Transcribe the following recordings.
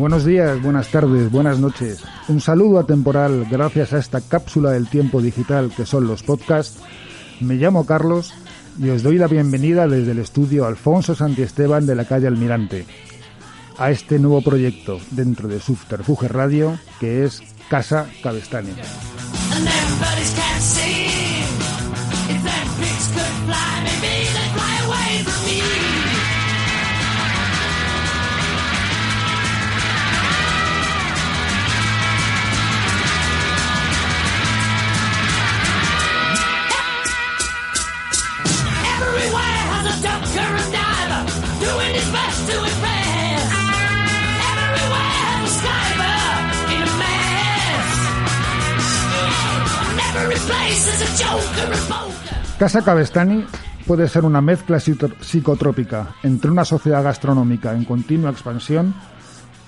Buenos días, buenas tardes, buenas noches. Un saludo atemporal gracias a esta cápsula del tiempo digital que son los podcasts. Me llamo Carlos y os doy la bienvenida desde el estudio Alfonso Santiesteban de la calle Almirante a este nuevo proyecto dentro de Subterfuge Radio que es Casa Cabestani. Casa Cabestani puede ser una mezcla psicotrópica entre una sociedad gastronómica en continua expansión,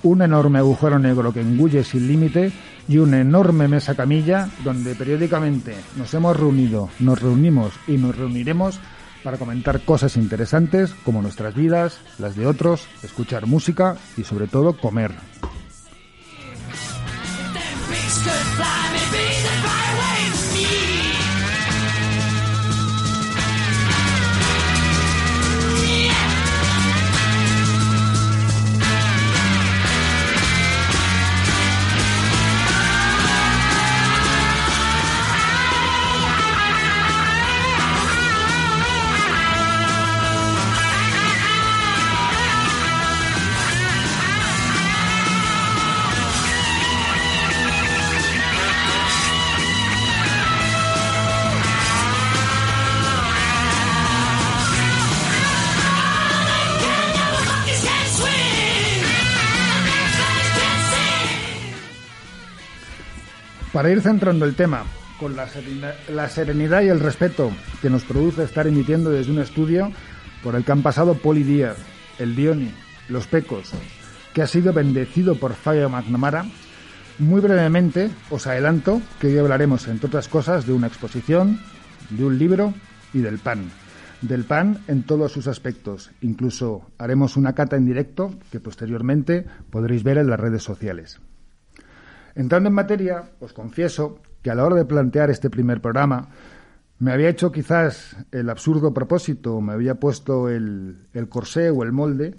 un enorme agujero negro que engulle sin límite y una enorme mesa camilla donde periódicamente nos hemos reunido, nos reunimos y nos reuniremos para comentar cosas interesantes como nuestras vidas, las de otros, escuchar música y sobre todo comer. Para ir centrando el tema, con la, serenidad y el respeto que nos produce estar emitiendo desde un estudio por el que han pasado Poli Díaz, el Dioni, los Pecos, que ha sido bendecido por Fabio McNamara, muy brevemente os adelanto que hoy hablaremos, entre otras cosas, de una exposición, de un libro y del pan. Del pan en todos sus aspectos. Incluso haremos una cata en directo que posteriormente podréis ver en las redes sociales. Entrando en materia, os confieso que a la hora de plantear este primer programa me había hecho quizás el absurdo propósito, me había puesto el, corsé o el molde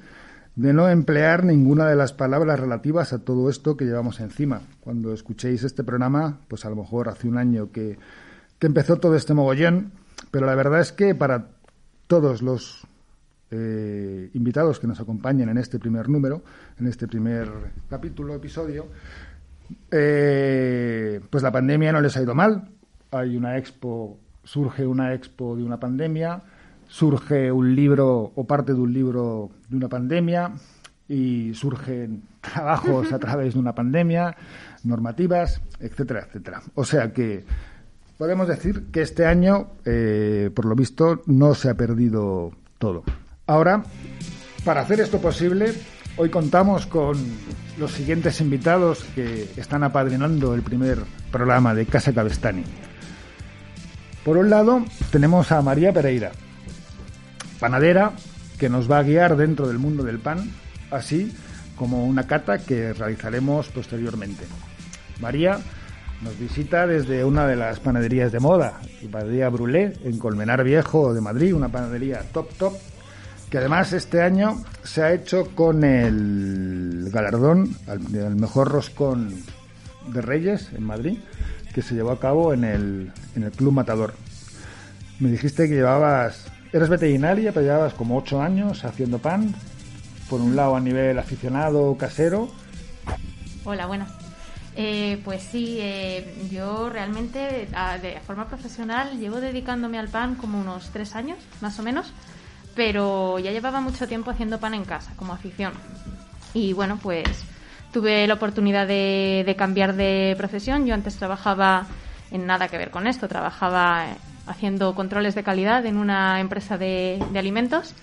de no emplear ninguna de las palabras relativas a todo esto que llevamos encima. Cuando escuchéis este programa, pues a lo mejor hace un año que, que empezó todo este mogollón, pero la verdad es que para todos los eh, invitados que nos acompañan en este primer número, en este primer capítulo, episodio, eh, pues la pandemia no les ha ido mal. Hay una expo, surge una expo de una pandemia, surge un libro o parte de un libro de una pandemia y surgen trabajos a través de una pandemia, normativas, etcétera, etcétera. O sea que podemos decir que este año, eh, por lo visto, no se ha perdido todo. Ahora, para hacer esto posible, hoy contamos con los siguientes invitados que están apadrinando el primer programa de Casa Cabestani. Por un lado, tenemos a María Pereira, panadera que nos va a guiar dentro del mundo del pan, así como una cata que realizaremos posteriormente. María nos visita desde una de las panaderías de moda, la panadería Brulé, en Colmenar Viejo de Madrid, una panadería top top, que además este año se ha hecho con el galardón al mejor roscón de Reyes en Madrid, que se llevó a cabo en el, en el Club Matador. Me dijiste que llevabas, eres veterinaria, pero llevabas como ocho años haciendo pan, por un lado a nivel aficionado, casero, Hola, buenas. Eh, pues sí, eh, yo realmente a- de forma profesional llevo dedicándome al pan como unos tres años, más o menos, pero ya llevaba mucho tiempo haciendo pan en casa, como afición. Y bueno, pues tuve la oportunidad de, de cambiar de profesión. Yo antes trabajaba en nada que ver con esto, trabajaba eh, haciendo controles de calidad en una empresa de, de alimentos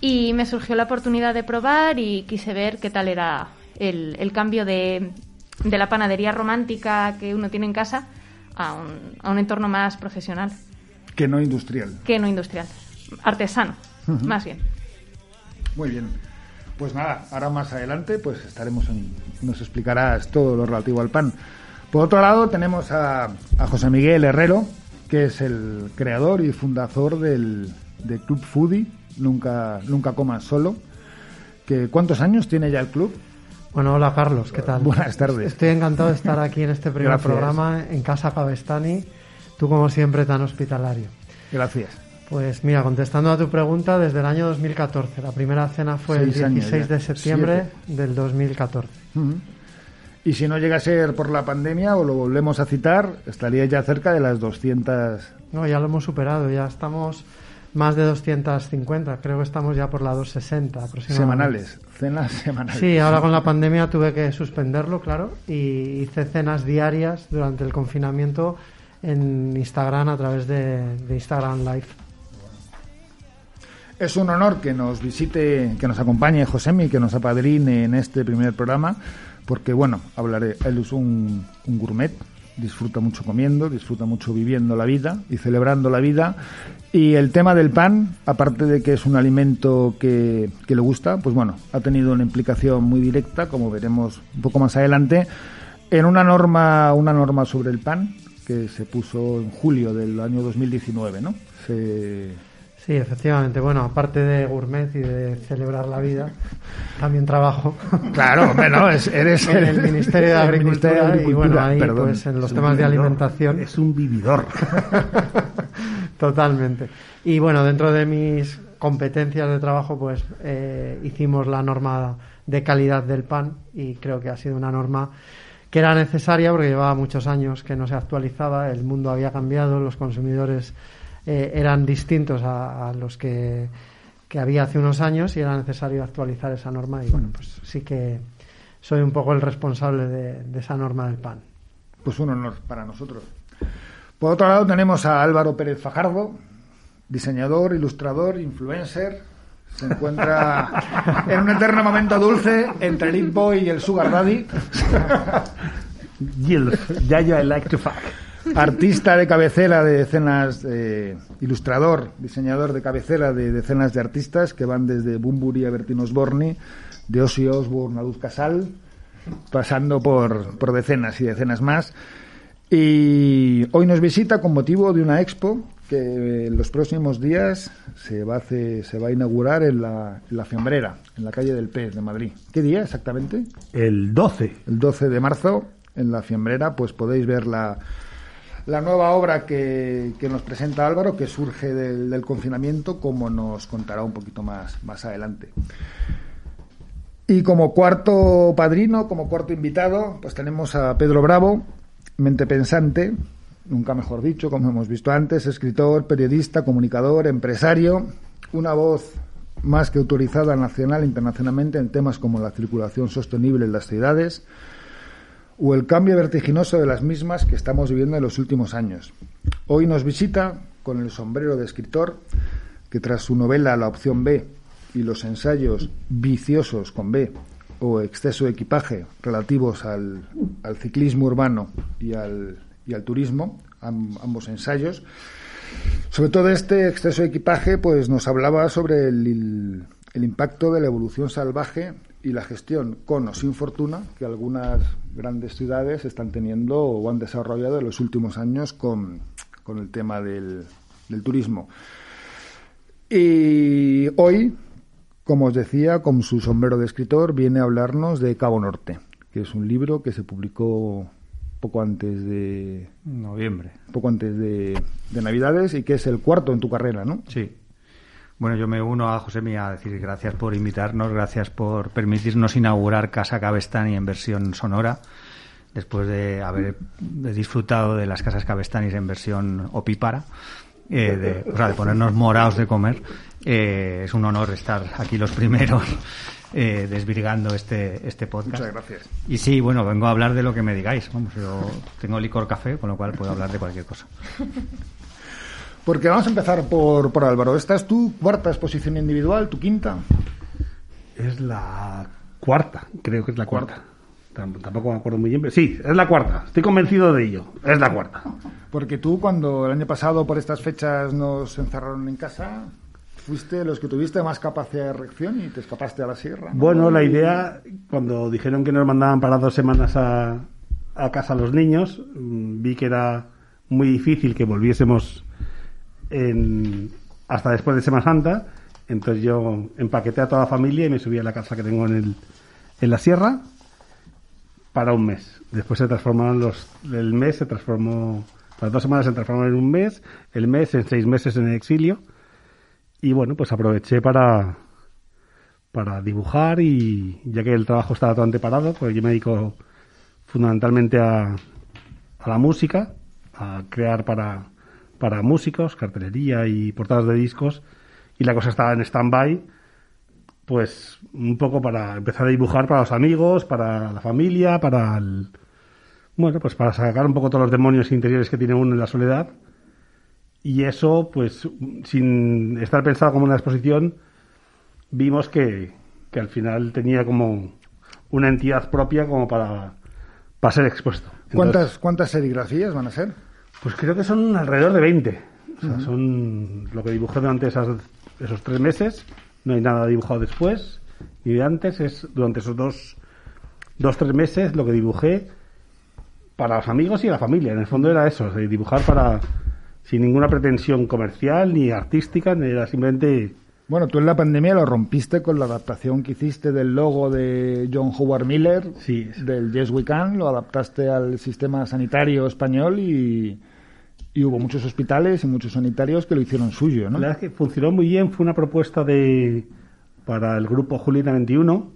y me surgió la oportunidad de probar y quise ver qué tal era el, el cambio de, de la panadería romántica que uno tiene en casa a un, a un entorno más profesional Que no industrial. que no industrial, artesano, más bien. Muy bien. Pues nada, ahora más adelante pues estaremos en, nos explicarás todo lo relativo al pan. Por otro lado tenemos a, a José Miguel Herrero, que es el creador y fundador del, del Club Foodie, Nunca, Nunca Comas Solo. Que, ¿Cuántos años tiene ya el club? Bueno, hola Carlos, ¿qué tal? Buenas tardes. Estoy encantado de estar aquí en este primer Gracias. programa en Casa Pavestani. Tú, como siempre, tan hospitalario. Gracias. Pues mira, contestando a tu pregunta, desde el año 2014. La primera cena fue el Seis años 16 ya. de septiembre Siete. del 2014. Ujú. Y si no llega a ser por la pandemia o lo volvemos a citar, estaría ya cerca de las 200 No, ya lo hemos superado, ya estamos más de 250. Creo que estamos ya por la 260 aproximadamente. semanales, cenas semanales. Sí, ahora con la pandemia tuve que suspenderlo, claro, y hice cenas diarias durante el confinamiento en Instagram a través de, de Instagram Live. Es un honor que nos visite, que nos acompañe Josemi, que nos apadrine en este primer programa, porque bueno, hablaré, él es un, un gourmet, disfruta mucho comiendo, disfruta mucho viviendo la vida y celebrando la vida. Y el tema del pan, aparte de que es un alimento que, que le gusta, pues bueno, ha tenido una implicación muy directa, como veremos un poco más adelante, en una norma, una norma sobre el pan que se puso en julio del año 2019, ¿no? Se, Sí, efectivamente. Bueno, aparte de gourmet y de celebrar la vida, también trabajo Claro, bueno, es- eres en el Ministerio de Agricultura, Ministerio de y bueno, ahí perdón. pues en los temas de alimentación. Es un vividor. Totalmente. Y bueno, dentro de mis competencias de trabajo, pues eh, hicimos la norma de calidad del pan y creo que ha sido una norma que era necesaria porque llevaba muchos años que no se actualizaba, el mundo había cambiado, los consumidores eh, eran distintos a, a los que, que había hace unos años y era necesario actualizar esa norma y bueno, pues sí que soy un poco el responsable de, de esa norma del pan. Pues un honor para nosotros. Por otro lado tenemos a Álvaro Pérez Fajardo, diseñador, ilustrador, influencer. Se encuentra en un eterno momento dulce entre el Boy y el Sugar Daddy. Gilf, Yaya I like to fuck. Artista de cabecera de decenas, eh, ilustrador, diseñador de cabecera de decenas de artistas que van desde Bumburi a Bertino Osborne, de Ozzy Osbourne a Luz Casal, pasando por, por decenas y decenas más. Y hoy nos visita con motivo de una expo que en los próximos días se va a, hacer- se va a inaugurar en la, en la Fiambrera, en la calle del Pez de Madrid. ¿Qué día exactamente? El 12. el 12 de marzo en la Fiambrera, pues podéis ver la, la nueva obra que, que nos presenta Álvaro, que surge del, confinamiento, como nos contará un poquito más, más adelante. Y como cuarto padrino, como cuarto invitado, pues tenemos a Pedro Bravo, mente pensante, nunca mejor dicho, como hemos visto antes, escritor, periodista, comunicador, empresario, una voz más que autorizada nacional e internacionalmente en temas como la circulación sostenible en las ciudades o el cambio vertiginoso de las mismas que estamos viviendo en los últimos años. Hoy nos visita con el sombrero de escritor que tras su novela La opción B y los ensayos viciosos con B o exceso de equipaje relativos al, al ciclismo urbano y al, y al turismo, am- ambos ensayos, sobre todo este exceso de equipaje, pues nos hablaba sobre el, el impacto de la evolución salvaje y la gestión con o sin fortuna que algunas grandes ciudades están teniendo o han desarrollado en los últimos años con, con el tema del, del turismo. Y hoy, como os decía, con su sombrero de escritor, viene a hablarnos de Cabo Norte, que es un libro que se publicó poco antes de Noviembre. poco antes de, de Navidades y que es el cuarto en tu carrera, ¿no? Sí. Bueno, yo me uno a José Mía a decir gracias por invitarnos, gracias por permitirnos inaugurar Casa Cabestani en versión sonora, después de haber disfrutado de las Casas Cabestanis en versión opípara, eh, de, o sea, de ponernos morados de comer. Eh, es un honor estar aquí los primeros eh, desvirgando este, este podcast. Muchas gracias. Y sí, bueno, vengo a hablar de lo que me digáis. Vamos, yo tengo licor café, con lo cual puedo hablar de cualquier cosa. Porque vamos a empezar por, por Álvaro. Esta es tu cuarta exposición individual, tu quinta. Es la cuarta, creo que es la cuarta. Tam- Tampoco me acuerdo muy bien, pero sí, es la cuarta. Estoy convencido de ello. Es la cuarta. Porque tú, cuando el año pasado por estas fechas nos encerraron en casa, fuiste los que tuviste más capacidad de reacción y te escapaste a la sierra. ¿no? Bueno, la idea, cuando dijeron que nos mandaban para dos semanas a, a casa los niños, mm, vi que era muy difícil que volviésemos en- hasta después de Semana Santa. Entonces yo empaqueté a toda la familia y me subí a la casa que tengo en, el, en la sierra para un mes. Después se transformaron los. El mes se transformó. Las dos semanas se transformaron en un mes, el mes en seis meses en el exilio. Y bueno, pues aproveché para, para dibujar y ya que el trabajo estaba totalmente parado, pues yo me dedico fundamentalmente a, a la música, a crear para, para músicos, cartelería y portadas de discos y la cosa estaba en stand-by, pues un poco para empezar a dibujar para los amigos, para la familia, para el... Bueno, pues para sacar un poco todos los demonios interiores que tiene uno en la soledad. Y eso, pues, sin estar pensado como una exposición, vimos que, que al final tenía como una entidad propia como para, para ser expuesto. Entonces, ¿Cuántas, ¿Cuántas serigrafías van a ser? Pues creo que son alrededor de 20. O sea, son lo que dibujé durante esas, esos tres meses. No hay nada dibujado después ni de antes. Es durante esos dos, dos tres meses lo que dibujé para los amigos y la familia. En el fondo era eso, dibujar para sin ninguna pretensión comercial ni artística, ni era simplemente Bueno, tú en la pandemia lo rompiste con la adaptación que hiciste del logo de John Howard Miller, Sí. del Yes We Can, lo adaptaste al sistema sanitario español y, y hubo muchos hospitales y muchos sanitarios que lo hicieron suyo, ¿no? La verdad es que funcionó muy bien. Fue una propuesta de para el grupo Julieta 21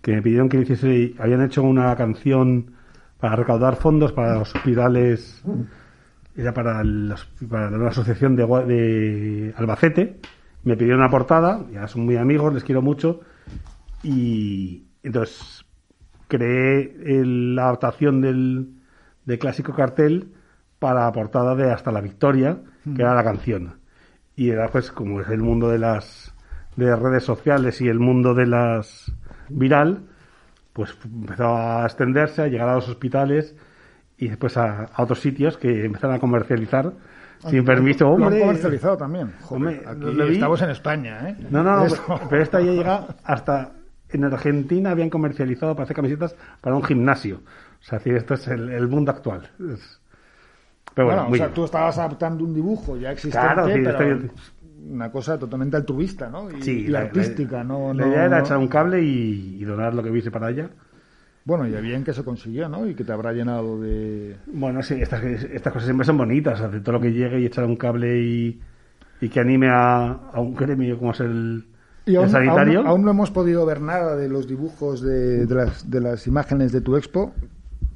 que me pidieron que hiciese. Habían hecho una canción para recaudar fondos para los hospitales. Era para, los- para una asociación de, de Albacete. Me pidieron una portada. Ya son muy amigos, les quiero mucho. Y entonces creé el- la adaptación del, del clásico cartel para la portada de Hasta la Victoria, que era la canción. Y era pues como es el mundo de las de redes sociales y el mundo de las viral, pues empezó a extenderse, a llegar a los hospitales y después a, a otros sitios que empezaron a comercializar sin permiso. Lo han Hombre, comercializado también. Hombre, Joder, aquí- estamos en España, ¿eh? no, no, no, pero- pero esta ya llega hasta en Argentina habían comercializado para hacer camisetas para un gimnasio. O sea, esto es el, el mundo actual. Es- Pero bueno, Bueno, o sea, bien. tú estabas adaptando un dibujo ya existente, Claro, sí, pero estoy- una cosa totalmente altruista, ¿no? Y, Sí, y la- la- artística, ¿no? La no- idea era no- echar un cable y, y donar lo que hubiese para allá. Bueno, y bien que se consiguió, ¿no? Y que te habrá llenado de... Bueno, sí, estas, estas cosas siempre son bonitas. de todo lo que llegue y echar un cable y, y que anime a, a un gremio como es el, Y el aún, sanitario. aún- aún no hemos podido ver nada de los dibujos de, de las, de las imágenes de tu expo.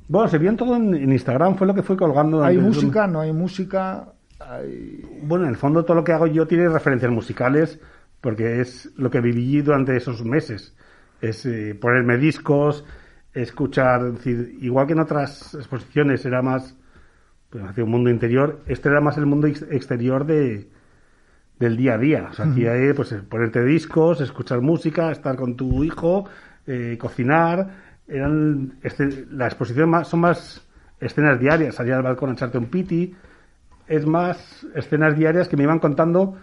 Bueno, se vieron todo en, en Instagram, fue lo que fue colgando. ¿Hay música? ¿No hay música? Hay... Bueno, en el fondo todo lo que hago yo tiene referencias musicales porque es lo que viví durante esos meses. Es eh, ponerme discos, escuchar, es decir, igual que en otras exposiciones era más pues, hacia un mundo interior, este era más el mundo ex- exterior de del día a día. O sea, aquí hay pues ponerte discos, escuchar música, estar con tu hijo, eh, cocinar. Eran este- la exposición más, son más escenas diarias, salir al balcón a echarte un piti, es más escenas diarias que me iban contando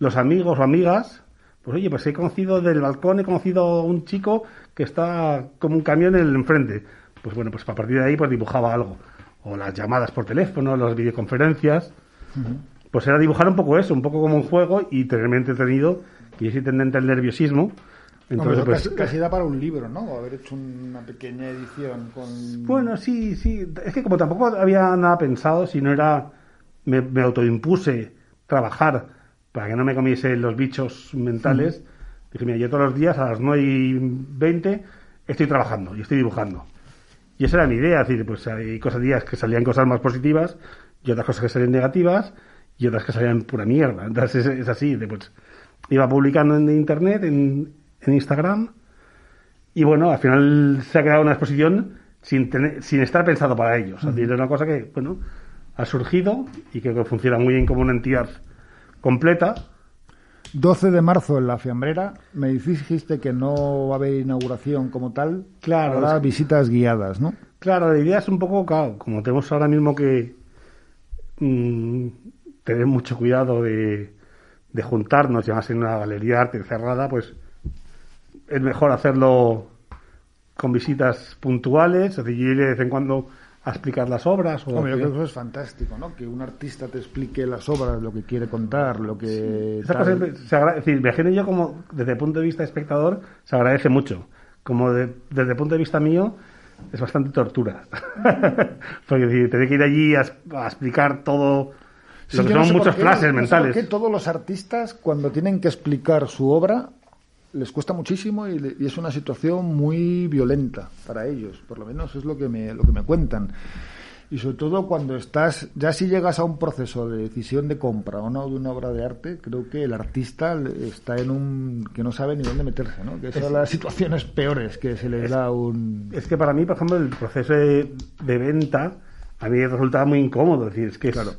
los amigos o amigas. Pues oye, pues he conocido del balcón, he conocido a un chico que está como un camión en el enfrente. Pues bueno, pues a partir de ahí pues dibujaba algo. O las llamadas por teléfono, las videoconferencias. Pues era dibujar un poco eso, un poco como un juego y tenerme entretenido. Y yo soy tendente al nerviosismo. Entonces, pues, casi, casi da para un libro, ¿no? O haber hecho una pequeña edición con... Bueno, sí, sí. Es que como tampoco había nada pensado, si no era. Me, me autoimpuse trabajar para que no me comiese los bichos mentales. Dije, mira, yo todos los días a las 9 y 20 estoy trabajando y estoy dibujando. Y esa era mi idea, es decir, pues hay cosas días que salían cosas más positivas y otras cosas que salían negativas y otras que salían pura mierda. Entonces es, es así, de, pues iba publicando en internet, en, en Instagram y bueno, al final se ha quedado una exposición sin, tener, sin estar pensado para ello. O sea, es una cosa que, bueno, ha surgido y que funciona muy bien como una entidad completa. 12 de marzo en la Fiambrera. Me dijiste que no va a haber inauguración como tal. Claro, Habrá es que- visitas guiadas, ¿no? Claro, la idea es un poco, claro, como tenemos ahora mismo que mm, tener mucho cuidado de, de juntarnos, y además en una galería de arte cerrada, pues es mejor hacerlo con visitas puntuales, es decir, ir de vez en cuando a explicar las obras. O Hombre, yo creo que eso es fantástico, ¿no? Que un artista te explique las obras, lo que quiere contar, lo que... Esa tal. cosa se agra- es decir, imagino yo como desde el punto de vista espectador se agradece mucho. Como de- desde el punto de vista mío es bastante tortura. Porque decir, tener que ir allí a, a explicar todo Sí, lo que yo no son sé muchos por mentales. qué todos los artistas, cuando tienen que explicar su obra, les cuesta muchísimo y, le- y es una situación muy violenta para ellos. Por lo menos es lo que me, lo que me cuentan. Y sobre todo cuando estás, ya si llegas a un proceso de decisión de compra o no de una obra de arte, creo que el artista está en un que no sabe ni dónde meterse, ¿no? Que son las situaciones peores que se les da un... Es que para mí, por ejemplo, el proceso de, de venta a mí resultaba muy incómodo. Es decir, es que es, Claro.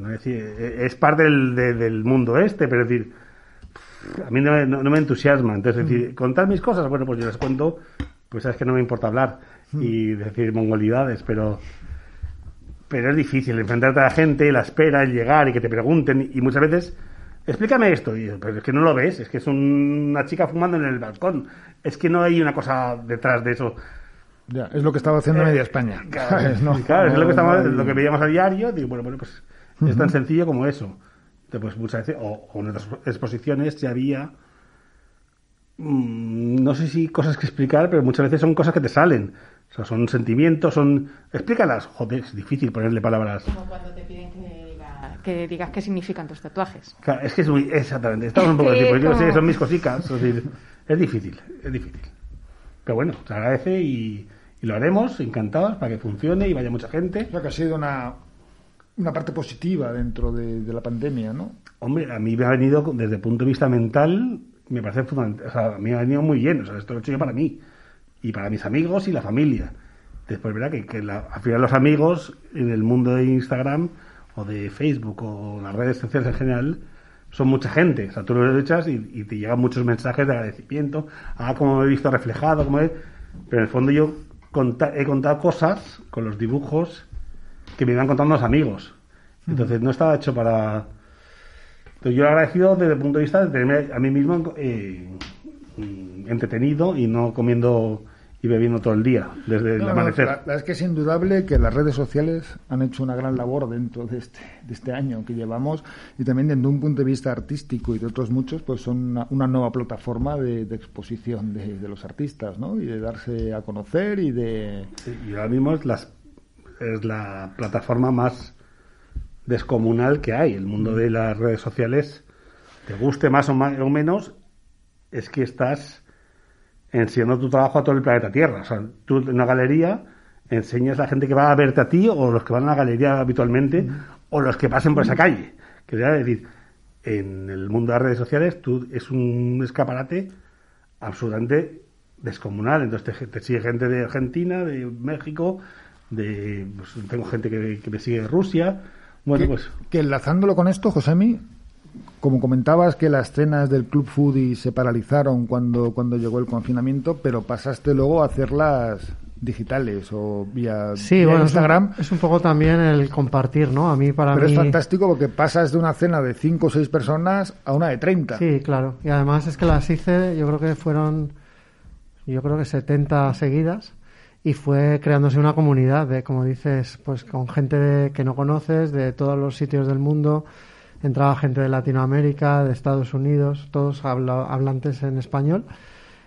es, decir, es parte del, de- del mundo este, pero es decir, a mí no, me- no- no me entusiasma. Entonces, es decir, contar mis cosas, bueno, pues yo las cuento, pues sabes que no me importa hablar y decir mongolidades, pero pero es difícil enfrentarte a la gente, la espera, el llegar y que te pregunten y muchas veces explícame esto y pero es que no lo ves, es que es una chica fumando en el balcón, es que no hay una cosa detrás de eso. Ya, es lo que estaba haciendo Eh, media España. Claro, ¿sabes? No, claro, es lo que, no lo que veíamos a diario. Digo, bueno, bueno, pues es tan sencillo como eso. Entonces, pues muchas veces, o, o en otras exposiciones ya había, mm, no sé si cosas que explicar, pero muchas veces son cosas que te salen. O sea, son sentimientos, son... Explícalas. Joder, es difícil ponerle palabras. Como cuando te piden que, diga- que digas qué significan tus tatuajes. Claro, es que es muy... Exactamente. Estamos un poco así, que porque yo sé, como- son mis cositas. Es decir, es difícil, es difícil. Pero bueno, se agradece y, y lo haremos, encantados, para que funcione y vaya mucha gente. Creo que ha sido una, una parte positiva dentro de, de la pandemia, ¿no? Hombre, a mí me ha venido, desde el punto de vista mental, me parece fundamental. O sea, a mí me ha venido muy bien. O sea, esto lo he hecho yo para mí. Y para mis amigos y la familia. Después, verá que, que la- al final los amigos en el mundo de Instagram o de Facebook o las redes sociales en general son mucha gente. O sea, tú lo echas y, y te llegan muchos mensajes de agradecimiento. Ah, como me he visto reflejado, como he... Pero en el fondo yo he contado cosas con los dibujos que me iban contando los amigos. Entonces no estaba hecho para... Entonces yo he agradecido desde el punto de vista de tenerme a mí mismo eh, entretenido y no comiendo y bebiendo todo el día, desde el no, amanecer. la, la verdad es que es indudable que las redes sociales han hecho una gran labor dentro de este, de este año que llevamos y también desde un punto de vista artístico y de otros muchos, pues son una, una nueva plataforma de, de exposición de, de los artistas, ¿no? Y de darse a conocer y de... Sí, Y ahora mismo las, es la plataforma más descomunal que hay. El mundo de las redes sociales, te guste más o, ma- o menos, es que estás enseñando tu trabajo a todo el planeta Tierra. O sea, tú en una galería enseñas a la gente que va a verte a ti o los que van a la galería habitualmente o los que pasen por esa calle. Que es decir, en el mundo de las redes sociales tú es un escaparate absolutamente descomunal. Entonces te, te sigue gente de Argentina, de México, de pues, tengo gente que, que me sigue de Rusia. Bueno, que, pues que enlazándolo con esto, Josemi, como comentabas que las cenas del Club Foodie se paralizaron cuando, cuando llegó el confinamiento, pero pasaste luego a hacerlas digitales o vía, Sí, vía bueno, Instagram. Es un, es un poco también el compartir, ¿no? A mí, para Pero mí... es fantástico porque pasas de una cena de 5 o 6 personas a una de 30. Sí, claro. Y además es que las hice, yo creo que fueron, yo creo que 70 seguidas y fue creándose una comunidad de, como dices, pues con gente que no conoces, de todos los sitios del mundo. Entraba gente de Latinoamérica, de Estados Unidos, todos habla- hablantes en español.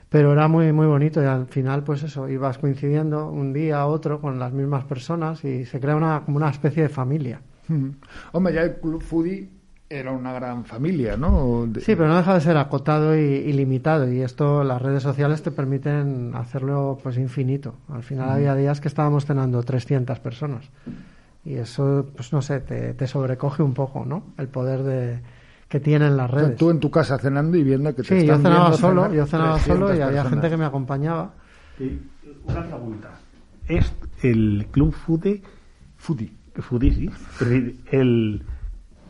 Pero era muy, muy bonito y al final, pues eso, ibas coincidiendo un día a otro con las mismas personas y se crea una, como una especie de familia. Hombre, ya el Club Foodie era una gran familia, ¿no? De- Sí, pero no deja de ser acotado y, y limitado y esto las redes sociales te permiten hacerlo pues infinito. Al final había días que estábamos cenando 300 personas y eso pues no sé, te, te sobrecoge un poco, ¿no? El poder de que tienen las O sea, redes. tú en tu casa cenando y viendo que te Sí, yo están cenaba viendo solo, cenar yo cenaba solo y 300 había gente personas. que me acompañaba. Una pregunta. ¿Es el Club Foodie? Foodie. Foodie, sí. El,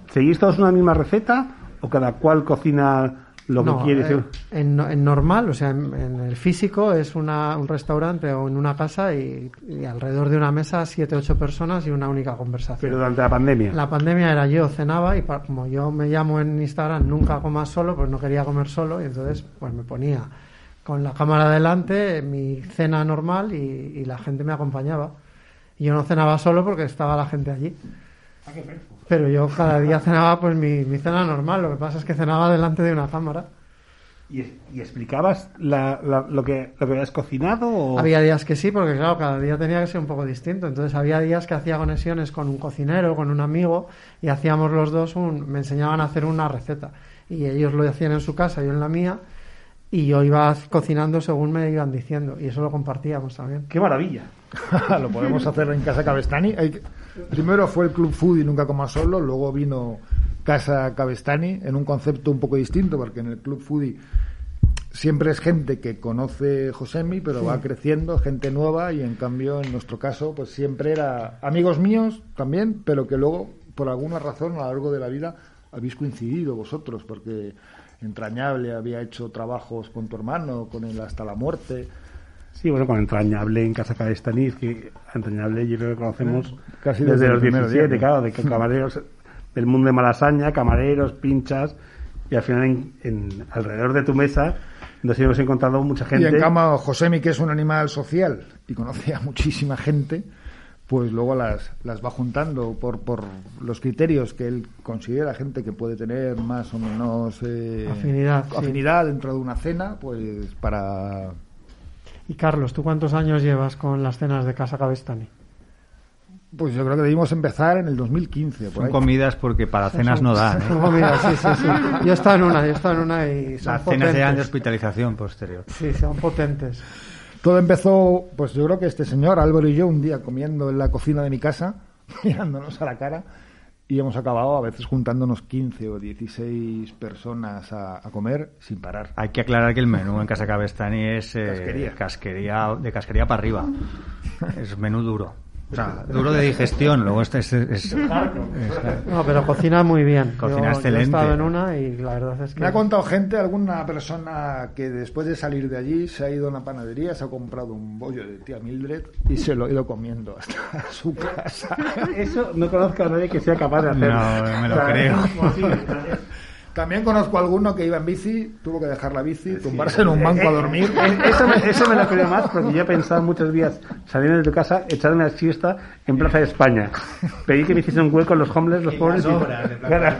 ¿seguís todos una misma receta o cada cual cocina lo que quiere? eh, en, en normal, o sea, en, en el físico es una, un restaurante o en una casa y, y alrededor de una mesa siete, ocho personas y una única conversación. Pero durante la pandemia. La pandemia era yo cenaba y como yo me llamo en Instagram nunca comas solo, pues no quería comer solo y entonces pues me ponía con la cámara delante mi cena normal y, y la gente me acompañaba. Y yo no cenaba solo porque estaba la gente allí. Pero yo cada día cenaba pues mi, mi cena normal, lo que pasa es que cenaba delante de una cámara. ¿Y, y explicabas la- la- lo, que, lo que habías cocinado? O... Había días que sí, porque claro, cada día tenía que ser un poco distinto. Entonces había días que hacía conexiones con un cocinero, con un amigo, y hacíamos los dos un, me enseñaban a hacer una receta. Y ellos lo hacían en su casa, yo en la mía, y yo iba cocinando según me iban diciendo, y eso lo compartíamos también. ¡Qué maravilla! lo podemos hacer en Casa Cabestani. Hay que- Primero fue el Club Food y Nunca Coma Solo, luego vino Casa Cabestani en un concepto un poco distinto, porque en el Club Foodie siempre es gente que conoce Josemi, pero va creciendo, gente nueva, y en cambio, en nuestro caso, pues siempre era amigos míos también, pero que luego, por alguna razón, a lo largo de la vida, habéis coincidido vosotros, porque Entrañable había hecho trabajos con tu hermano, con él hasta la muerte. Sí, bueno, con Entrañable en Casa Cabestaniz, que a Entrañable yo creo que conocemos Casi desde, desde los primer 17, día, ¿no? claro, de que camareros del mundo de Malasaña, camareros, pinchas, y al final en, en- alrededor de tu mesa nos hemos encontrado mucha gente. Y en cambio, Josemi, que es un animal social y conoce a muchísima gente, pues luego las, las va juntando por, por los criterios que él considera gente que puede tener más o menos eh, Afinidad, sí. afinidad dentro de una cena, pues para... Y Carlos, ¿tú cuántos años llevas con las cenas de Casa Cabestani? Pues yo creo que debimos empezar en el 2015. Por Son ahí. comidas porque para cenas no dan. ¿eh? Oh, mira, sí, sí, sí. Yo he estado en una, yo he estado en una y son Las cenas eran de potentes. hospitalización posterior. Sí, son potentes. Todo empezó, pues yo creo que este señor, Álvaro y yo, un día comiendo en la cocina de mi casa, mirándonos a la cara, y hemos acabado a veces juntándonos 15 o 16 personas a, a comer sin parar. Hay que aclarar que el menú en Casa Cabestani es eh, Casquería. casquería, de casquería para arriba. Es menú duro. O sea, duro de digestión. Luego este es, es- es- No, pero cocina muy bien. Cocina Yo- Yo he excelente. estado en una y la verdad es que... Me ha contado gente, alguna persona que después de salir de allí se ha ido a una panadería, se ha comprado un bollo de tía Mildred y se lo ha ido comiendo hasta su casa. Eso no conozco a nadie que sea capaz de hacer. No, me lo creo. También conozco a alguno que iba en bici, tuvo que dejar la bici, tumbarse en un banco a dormir. Eh, Eso me, eso me lo creo más porque yo he pensado muchos días saliendo de tu casa, echarme la siesta en Plaza de España. Pedí que me hiciesen un hueco los homeless, los pobres. y- Claro.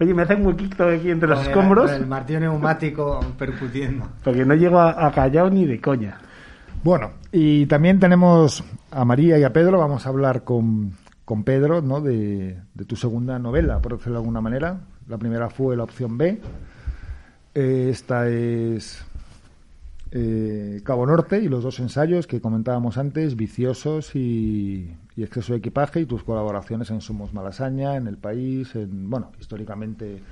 Oye, me hacen un huequito aquí entre los escombros El martillo neumático percutiendo. porque no llego a, a Callao ni de coña. Bueno, y también tenemos a María y a Pedro, vamos a hablar con, con Pedro, ¿no? De, de tu segunda novela, por decirlo de alguna manera. La primera fue la opción B. Eh, esta es eh, Cabo Norte y los dos ensayos que comentábamos antes, Viciosos y, y Exceso de Equipaje, y tus colaboraciones en Somos Malasaña, en El País, en, bueno, históricamente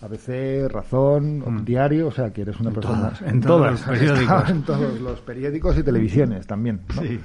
ABC, Razón, Diario, o sea que eres una En persona... todas, en todos los periódicos. estado En todos los periódicos y televisiones también. ¿no? Sí.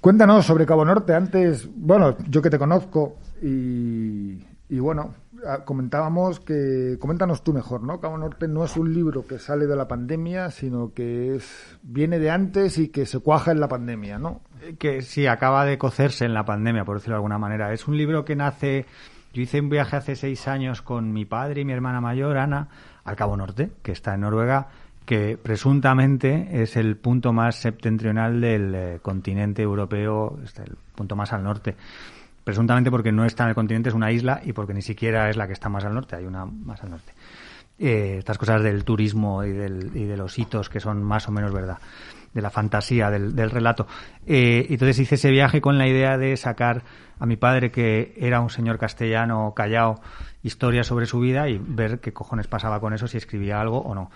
Cuéntanos sobre Cabo Norte. Antes, bueno, yo que te conozco y, y bueno, comentábamos que, coméntanos tú mejor, ¿no? Cabo Norte no es un libro que sale de la pandemia, sino que es viene de antes y que se cuaja en la pandemia, ¿no? que sí, acaba de cocerse en la pandemia, por decirlo de alguna manera. Es un libro que nace... Yo hice un viaje hace seis años con mi padre y mi hermana mayor, Ana, al Cabo Norte, que está en Noruega, que presuntamente es el punto más septentrional del eh, continente europeo, el punto más al norte. Presuntamente porque no está en el continente, es una isla, y porque ni siquiera es la que está más al norte, hay una más al norte. Eh, estas cosas del turismo y, de los hitos que son más o menos verdad, de la fantasía del, relato. Eh, entonces hice ese viaje con la idea de sacar a mi padre, que era un señor castellano callao, historias sobre su vida y ver qué cojones pasaba con eso, si escribía algo o no.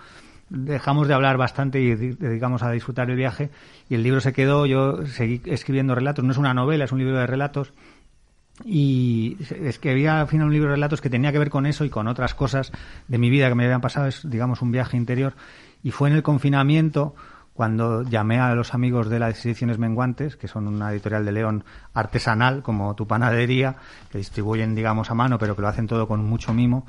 Dejamos de hablar bastante y di- dedicamos a disfrutar el viaje y el libro se quedó, yo seguí escribiendo relatos, no es una novela, es un libro de relatos y es que había al final un libro de relatos que tenía que ver con eso y con otras cosas de mi vida que me habían pasado, es digamos un viaje interior. Y fue en el confinamiento cuando llamé a los amigos de las ediciones menguantes, que son una editorial de León artesanal, como tu panadería, que distribuyen, digamos, a mano, pero que lo hacen todo con mucho mimo,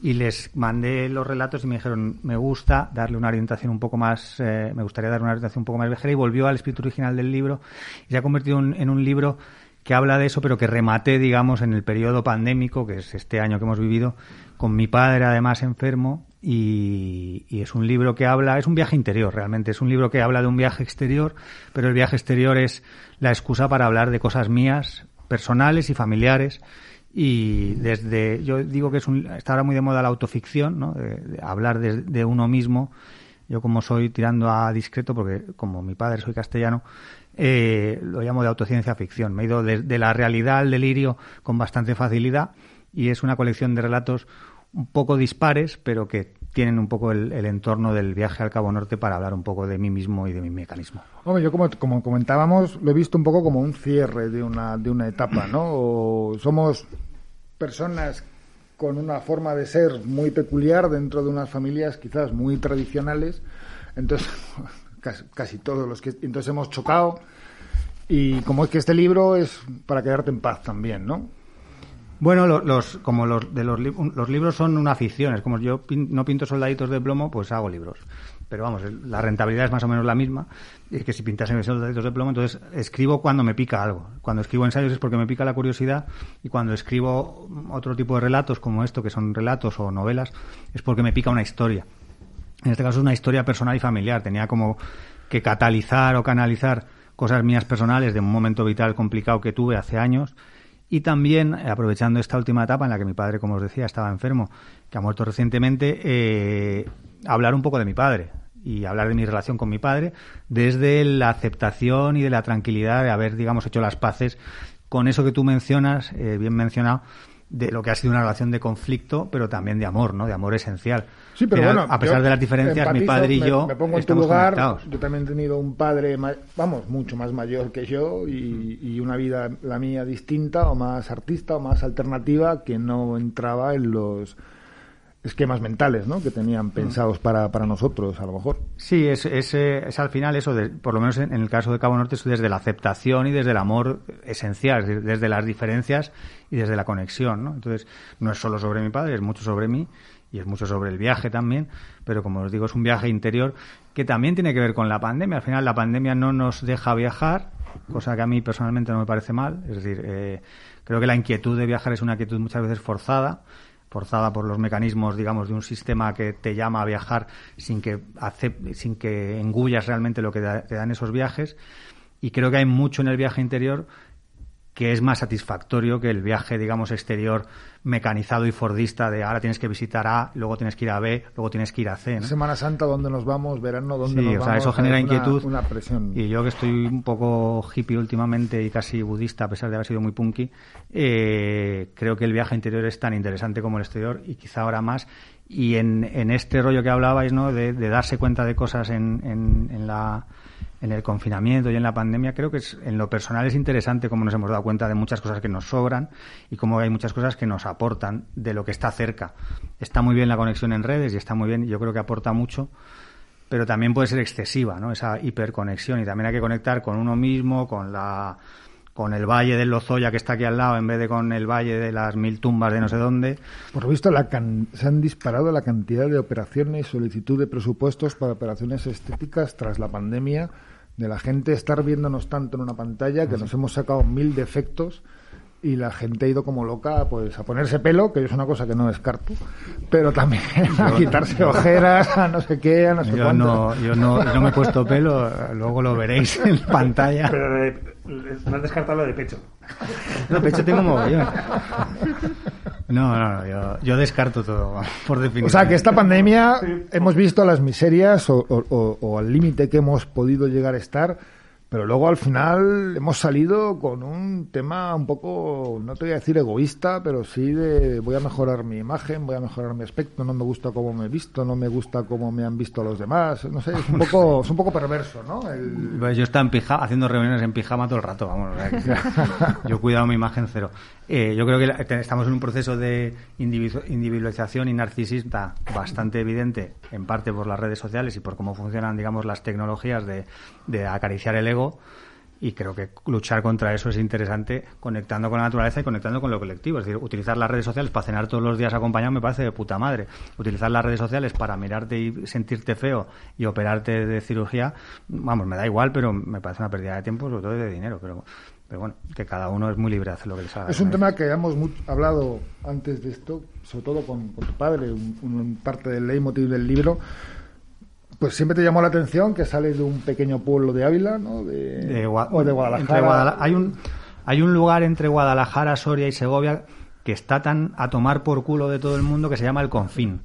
y les mandé los relatos y me dijeron, me gusta darle una orientación un poco más, eh, me gustaría dar una orientación un poco más viajera, y volvió al espíritu original del libro, y se ha convertido en, en un libro que habla de eso, pero que rematé, digamos, en el periodo pandémico, que es este año que hemos vivido, con mi padre además enfermo, y, es un libro que habla, es un viaje interior realmente, es un libro que habla de un viaje exterior, pero el viaje exterior es la excusa para hablar de cosas mías, personales y familiares, y desde, yo digo que es un, está ahora muy de moda la autoficción, ¿no? de, hablar de uno mismo, yo como soy tirando a discreto, porque como mi padre soy castellano, eh, lo llamo de autociencia ficción. Me he ido de, de, la realidad al delirio con bastante facilidad y es una colección de relatos un poco dispares, pero que tienen un poco el, el, entorno del viaje al Cabo Norte para hablar un poco de mí mismo y de mi mecanismo. Hombre, yo como, como comentábamos, lo he visto un poco como un cierre de una, de una etapa, ¿no? O somos personas con una forma de ser muy peculiar dentro de unas familias quizás muy tradicionales, entonces casi, todos los que entonces hemos chocado y como es que este libro es para quedarte en paz también, ¿no? Bueno, los, los como los de los, los, libros son una ficción, es como yo pin, no pinto soldaditos de plomo, pues hago libros. Pero vamos, la rentabilidad es más o menos la misma. Que si pintase soldaditos de plomo, entonces escribo cuando me pica algo. Cuando escribo ensayos es porque me pica la curiosidad y cuando escribo otro tipo de relatos como esto, que son relatos o novelas, es porque me pica una historia. En este caso es una historia personal y familiar. Tenía como que catalizar o canalizar cosas mías personales de un momento vital complicado que tuve hace años y también, eh, aprovechando esta última etapa en la que mi padre, como os decía, estaba enfermo, que ha muerto recientemente, eh, hablar un poco de mi padre y hablar de mi relación con mi padre desde la aceptación y de la tranquilidad de haber, digamos, hecho las paces con eso que tú mencionas, eh, bien mencionado, de lo que ha sido una relación de conflicto, pero también de amor, ¿no? De amor esencial. Sí, pero bueno, a pesar de las diferencias, empatizo, mi padre y me, yo me pongo en tu lugar. conectados. Yo también he tenido un padre, vamos, mucho más mayor que yo y, y, una vida, la mía, distinta o más artista o más alternativa que no entraba en los esquemas mentales ¿no? que tenían pensados para, para nosotros, a lo mejor. Sí, es, es, es al final eso, de, por lo menos en, en, el caso de Cabo Norte, es desde la aceptación y desde el amor esencial, desde las diferencias y desde la conexión. ¿no? Entonces, no es solo sobre mi padre, es mucho sobre mí y es mucho sobre el viaje también, pero como os digo, es un viaje interior que también tiene que ver con la pandemia. Al final, la pandemia no nos deja viajar, cosa que a mí personalmente no me parece mal. Es decir, eh, creo que la inquietud de viajar es una inquietud muchas veces forzada forzada por los mecanismos, digamos, de un sistema que te llama a viajar sin que, sin que engullas realmente lo que te dan esos viajes. Y creo que hay mucho en el viaje interior que es más satisfactorio que el viaje, digamos, exterior mecanizado y fordista de ahora tienes que visitar A, luego tienes que ir a B, luego tienes que ir a C. ¿no? Semana Santa, ¿dónde nos vamos? Verano, ¿dónde sí, nos o vamos? sea, eso genera una, inquietud. Una presión. Y yo que estoy un poco hippie últimamente y casi budista, a pesar de haber sido muy punky, eh, creo que el viaje interior es tan interesante como el exterior y quizá ahora más. Y en, en este rollo que hablabais, ¿no? De, de darse cuenta de cosas en, en, en la en el confinamiento y en la pandemia, creo que es, en lo personal es interesante cómo nos hemos dado cuenta de muchas cosas que nos sobran y cómo hay muchas cosas que nos aportan de lo que está cerca. Está muy bien la conexión en redes y está muy bien, yo creo que aporta mucho, pero también puede ser excesiva, ¿no? Esa hiperconexión y también hay que conectar con uno mismo, con la con el valle del Lozoya que está aquí al lado en vez de con el valle de las mil tumbas de no sé dónde. Por lo visto, la can... se han disparado la cantidad de operaciones, solicitud de presupuestos para operaciones estéticas tras la pandemia de la gente estar viéndonos tanto en una pantalla que nos hemos sacado mil defectos y la gente ha ido como loca pues a ponerse pelo, que es una cosa que no descarto, pero también a quitarse ojeras, a no sé qué, a no sé yo cuánto. No, yo no, no me he puesto pelo, luego lo veréis en pantalla. Pero de, no has descartado lo de pecho. No, pecho tengo mogollón. No, no, no yo, yo, descarto todo, por definición. O sea, que esta pandemia hemos visto las miserias o, o, o al límite que hemos podido llegar a estar, pero luego al final hemos salido con un tema un poco, no te voy a decir egoísta, pero sí de voy a mejorar mi imagen, voy a mejorar mi aspecto, no me gusta cómo me he visto, no me gusta cómo me han visto los demás, no sé, es un poco, es un poco perverso, ¿no? El... Pues yo estaba en pijama, haciendo reuniones en pijama todo el rato, vamos. O sea, yo he cuidado mi imagen cero. Eh, yo creo que estamos en un proceso de individu- individualización y narcisista bastante evidente, en parte por las redes sociales y por cómo funcionan, digamos, las tecnologías de, de acariciar el ego. Y creo que luchar contra eso es interesante conectando con la naturaleza y conectando con lo colectivo. Es decir, utilizar las redes sociales para cenar todos los días acompañado me parece de puta madre. Utilizar las redes sociales para mirarte y sentirte feo y operarte de cirugía, vamos, me da igual, pero me parece una pérdida de tiempo, sobre todo de dinero. Pero, pero bueno, que cada uno es muy libre de hacer lo que le salga. Es un tema que hemos hablado antes de esto, sobre todo con, con tu padre, un, un- parte del leitmotiv del libro. Pues siempre te llamó la atención que sales de un pequeño pueblo de Ávila, ¿no? De, de, o de Guadalajara. Guadala- hay un hay un lugar entre Guadalajara, Soria y Segovia que está tan a tomar por culo de todo el mundo que se llama el Confín.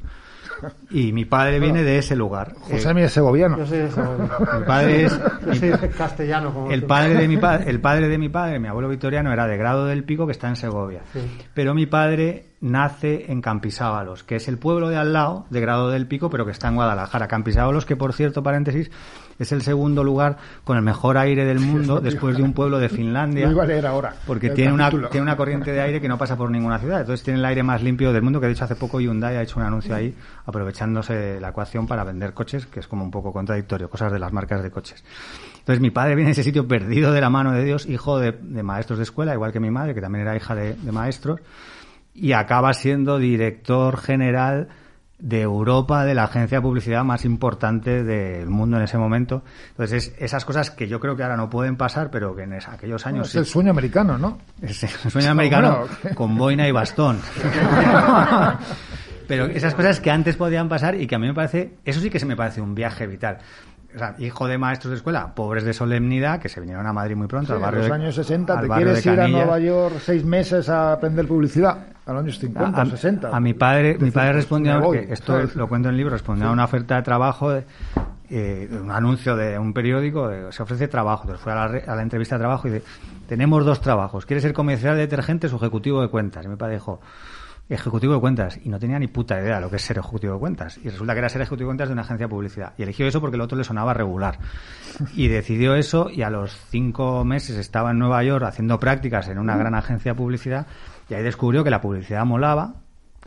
Y mi padre viene de ese lugar. José Eh, mi es segoviano. Yo soy de Segovia. mi padre es Yo soy de castellano. Como el padre de mi padre, el padre de mi padre, mi abuelo victoriano era de Grado del Pico que está en Segovia. Sí. Pero mi padre nace en Campisábalos, que es el pueblo de al lado de Grado del Pico, pero que está en Guadalajara. Campisábalos, que por cierto, paréntesis, es el segundo lugar con el mejor aire del mundo después de un pueblo de Finlandia. Iba a leer ahora. Porque tiene una, tiene una corriente de aire que no pasa por ninguna ciudad. Entonces tiene el aire más limpio del mundo, que de hecho hace poco Hyundai ha hecho un anuncio ahí aprovechándose de la ecuación para vender coches, que es como un poco contradictorio, cosas de las marcas de coches. Entonces mi padre viene de ese sitio perdido de la mano de Dios, hijo de, de maestros de escuela, igual que mi madre, que también era hija de, de maestros, y acaba siendo director general de Europa de la agencia de publicidad más importante del mundo en ese momento. Entonces, es esas cosas que yo creo que ahora no pueden pasar, pero que en es- aquellos Bueno, años es sí. el sueño americano, ¿no? Es el sueño americano Bueno. con boina y bastón. Pero esas cosas que antes podían pasar y que a mí me parece, eso sí que se me parece un viaje vital. O sea, hijo de maestros de escuela, pobres de solemnidad, que se vinieron a Madrid muy pronto, Sí, al en barrio los de- años 60, al ¿te quieres de ir a. Nueva York seis meses a aprender publicidad? A los años 50 a, o 60. a mi padre, mi padre pues, respondió, voy, que esto ¿sabes? lo cuento en el libro, respondió a una oferta de trabajo, de, eh, de un anuncio de un periódico, de, se ofrece trabajo. Entonces fue a la, a la entrevista de trabajo y dice, tenemos dos trabajos, ¿quieres ser comercial de detergentes o ejecutivo de cuentas? Y mi padre dijo, ejecutivo de cuentas. Y no tenía ni puta idea de lo que es ser ejecutivo de cuentas. Y resulta que era ser ejecutivo de cuentas de una agencia de publicidad. Y eligió eso porque el otro le sonaba regular. Y decidió eso y a los cinco meses estaba en Nueva York haciendo prácticas en una gran agencia de publicidad y ahí descubrió que la publicidad molaba.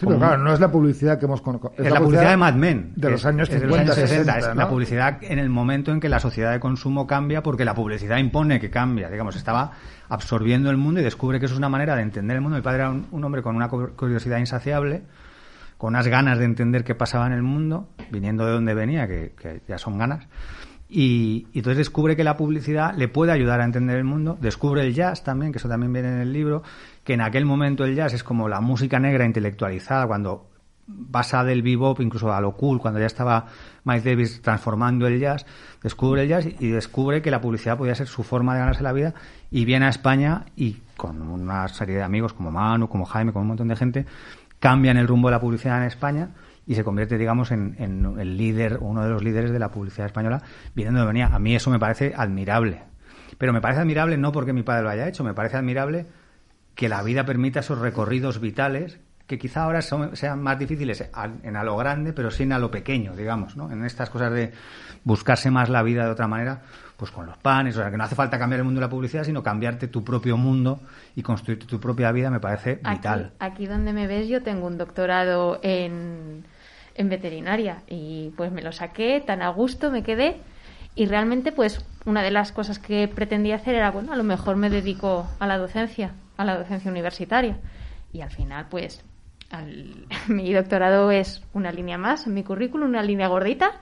Sí, pero Como- claro, no es la publicidad que hemos conocido. es la publicidad de Mad Men. De los años es de 50, los años 60. 60, Es la publicidad en el momento en que la sociedad de consumo cambia porque la publicidad impone que cambia. Digamos, estaba absorbiendo el mundo y descubre que eso es una manera de entender el mundo. Mi padre era un, un hombre con una cu- curiosidad insaciable, con unas ganas de entender qué pasaba en el mundo, viniendo de donde venía, que, que ya son ganas. Y, y entonces descubre que la publicidad le puede ayudar a entender el mundo. Descubre el jazz también, que eso también viene en el libro, que en aquel momento el jazz es como la música negra intelectualizada, cuando pasa del bebop incluso a lo cool, cuando ya estaba Miles Davis transformando el jazz, descubre el jazz y descubre que la publicidad podía ser su forma de ganarse la vida y viene a España y con una serie de amigos como Manu, como Jaime, con un montón de gente, cambian el rumbo de la publicidad en España y se convierte, digamos, en, el líder, uno de los líderes de la publicidad española, viniendo de venía. A mí eso me parece admirable. Pero me parece admirable no porque mi padre lo haya hecho, me parece admirable que la vida permita esos recorridos vitales que quizá ahora son- sean más difíciles en a lo grande, pero sí en a lo pequeño, digamos, ¿no? En estas cosas de buscarse más la vida de otra manera, pues con los panes, o sea, que no hace falta cambiar el mundo de la publicidad, sino cambiarte tu propio mundo y construir tu propia vida me parece vital. Aquí, aquí donde me ves yo tengo un doctorado en, en veterinaria y pues me lo saqué tan a gusto, me quedé y realmente pues una de las cosas que pretendía hacer era, bueno, a lo mejor me dedico a la docencia, la docencia universitaria. Y al final pues mi doctorado es una línea más en mi currículum, una línea gordita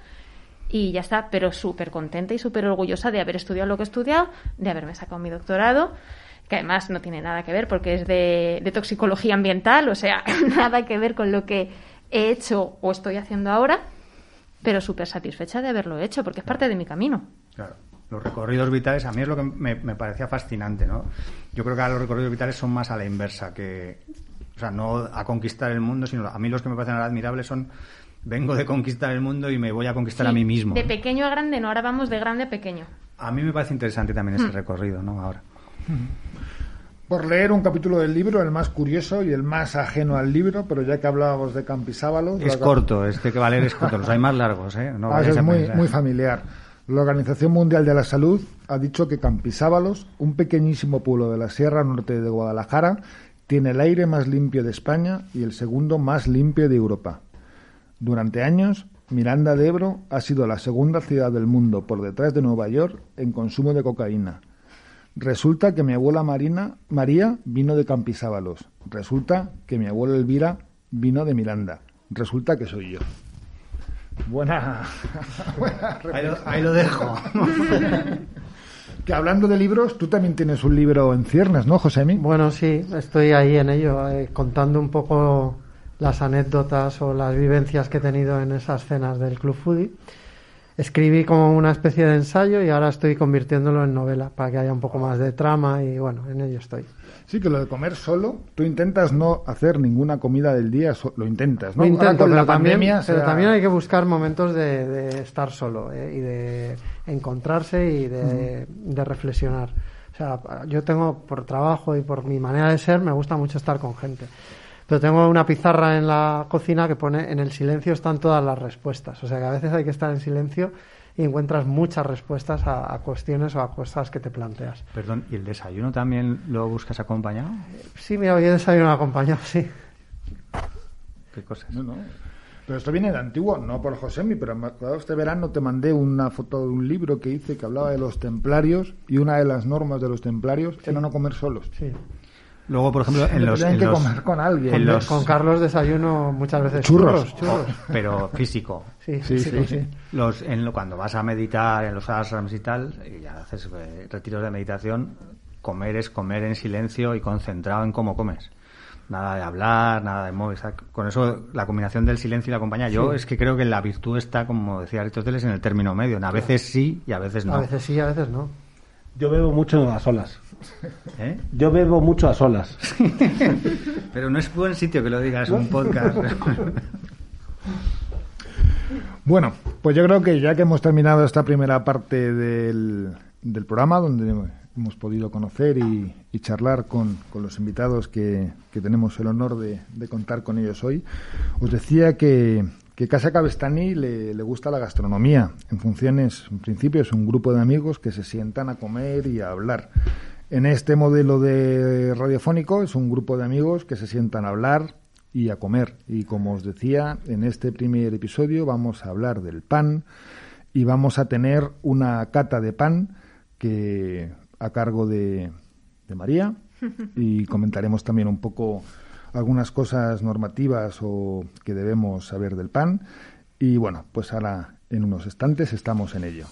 y ya está, pero súper contenta y súper orgullosa de haber estudiado lo que he estudiado, de haberme sacado mi doctorado, que además no tiene nada que ver porque es de, de toxicología ambiental, o sea, nada que ver con lo que he hecho o estoy haciendo ahora, pero súper satisfecha de haberlo hecho porque es parte de mi camino. Los recorridos vitales, a mí es lo que me, me parecía fascinante, ¿no? Yo creo que ahora los recorridos vitales son más a la inversa, que, o sea, no a conquistar el mundo, sino a mí los que me parecen ahora admirables son, vengo de conquistar el mundo y me voy a conquistar a mí mismo. De pequeño a grande, no, ahora vamos de grande a pequeño. A mí me parece interesante también ese recorrido, ¿no? Ahora. Por leer un capítulo del libro, el más curioso y el más ajeno al libro, pero ya que hablábamos de Campisábalos... Es corto, este que va a leer es corto, los hay más largos, ¿eh? No Ah, es muy, muy familiar. La Organización Mundial de la Salud ha dicho que Campisábalos, un pequeñísimo pueblo de la Sierra Norte de Guadalajara, Tiene el aire más limpio de España y el segundo más limpio de Europa. Durante años, Miranda de Ebro ha sido la segunda ciudad del mundo por detrás de Nueva York en consumo de cocaína. Resulta que mi abuela Marina, María vino de Campisábalos. Resulta que mi abuela Elvira vino de Miranda. Resulta que soy yo. Buena. buena Ahí lo, ahí lo dejo. Que hablando de libros, tú también tienes un libro en ciernes, ¿no, Josemi? Bueno, sí, estoy ahí en ello, eh, contando un poco las anécdotas o las vivencias que he tenido en esas cenas del Club Foodie. Escribí como una especie de ensayo y ahora estoy convirtiéndolo en novela para que haya un poco más de trama y bueno, en ello estoy. Sí, que lo de comer solo, tú intentas no hacer ninguna comida del día, lo intentas, ¿no? Lo Ahora intento, con pero, la también, pandemia, pero sea- también hay que buscar momentos de, de estar solo eh, y de encontrarse y de, de reflexionar. O sea, yo tengo, por trabajo y por mi manera de ser, me gusta mucho estar con gente. Pero tengo una pizarra en la cocina que pone en el silencio están todas las respuestas. O sea que a veces hay que estar en silencio y encuentras muchas respuestas a, a cuestiones o a cosas que te planteas. Perdón, ¿y el desayuno también lo buscas acompañado? Sí, mira, hoy he desayunado acompañado, sí. ¿Qué cosas? No, no. Pero esto viene de antiguo, no por Josemi, pero me acuerdo este verano te mandé una foto de un libro que hice que hablaba de los templarios y una de las normas de los templarios era no comer solos. sí. Luego, por ejemplo, en los... En que los- comer con alguien. en ¿no? los- Con Carlos desayuno muchas veces Churros. churros. churros. Pero físico. Sí, Sí, físico, sí, sí. Los, en lo- cuando vas a meditar en los ashrams y tal, y ya haces eh, retiros de meditación, comer es comer en silencio y concentrado en cómo comes. Nada de hablar, nada de móvil. Con eso, la combinación del silencio y la compañía. Yo es que creo que la virtud está, como decía Aristóteles, en el término medio. A veces sí y a veces no. A veces sí, a veces no. Yo bebo mucho a solas. ¿Eh? Yo bebo mucho a solas. Pero no es buen sitio que lo digas, un podcast. Bueno, pues yo creo que ya que hemos terminado esta primera parte del, del programa, donde hemos podido conocer y, y charlar con, con los invitados que, que tenemos el honor de, de contar con ellos hoy, os decía que, que Casa Cabestany le, le gusta la gastronomía. En funciones, en principio, es un grupo de amigos que se sientan a comer y a hablar. En este modelo de radiofónico es un grupo de amigos que se sientan a hablar y a comer. Y como os decía, en este primer episodio vamos a hablar del pan y vamos a tener una cata de pan que a cargo de, de María y comentaremos también un poco algunas cosas normativas o que debemos saber del pan. Y bueno, pues ahora en unos instantes estamos en ello.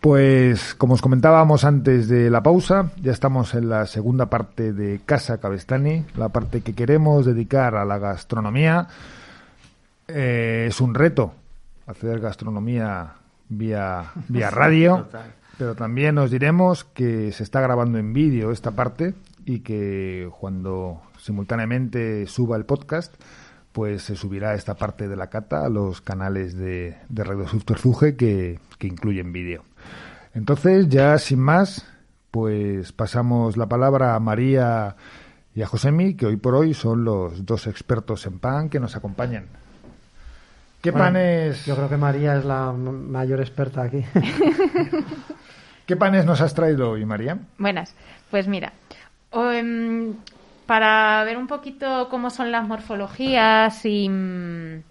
Pues como os comentábamos antes de la pausa, ya estamos en la segunda parte de Casa Cabestani, la parte que queremos dedicar a la gastronomía. Eh, es un reto hacer gastronomía vía, vía radio, pero también os diremos que se está grabando en vídeo esta parte y que cuando simultáneamente suba el podcast, pues se subirá esta parte de la cata a los canales de, de Radio Subterfuge que, que incluyen vídeo. Entonces, ya sin más, pues pasamos la palabra a María y a Josemi, que hoy por hoy son los dos expertos en pan que nos acompañan. ¿Qué Bueno, panes, Yo creo que María es la mayor experta aquí. qué panes nos has traído hoy, María? Buenas. Pues mira, em, para ver un poquito cómo son las morfologías y, mm,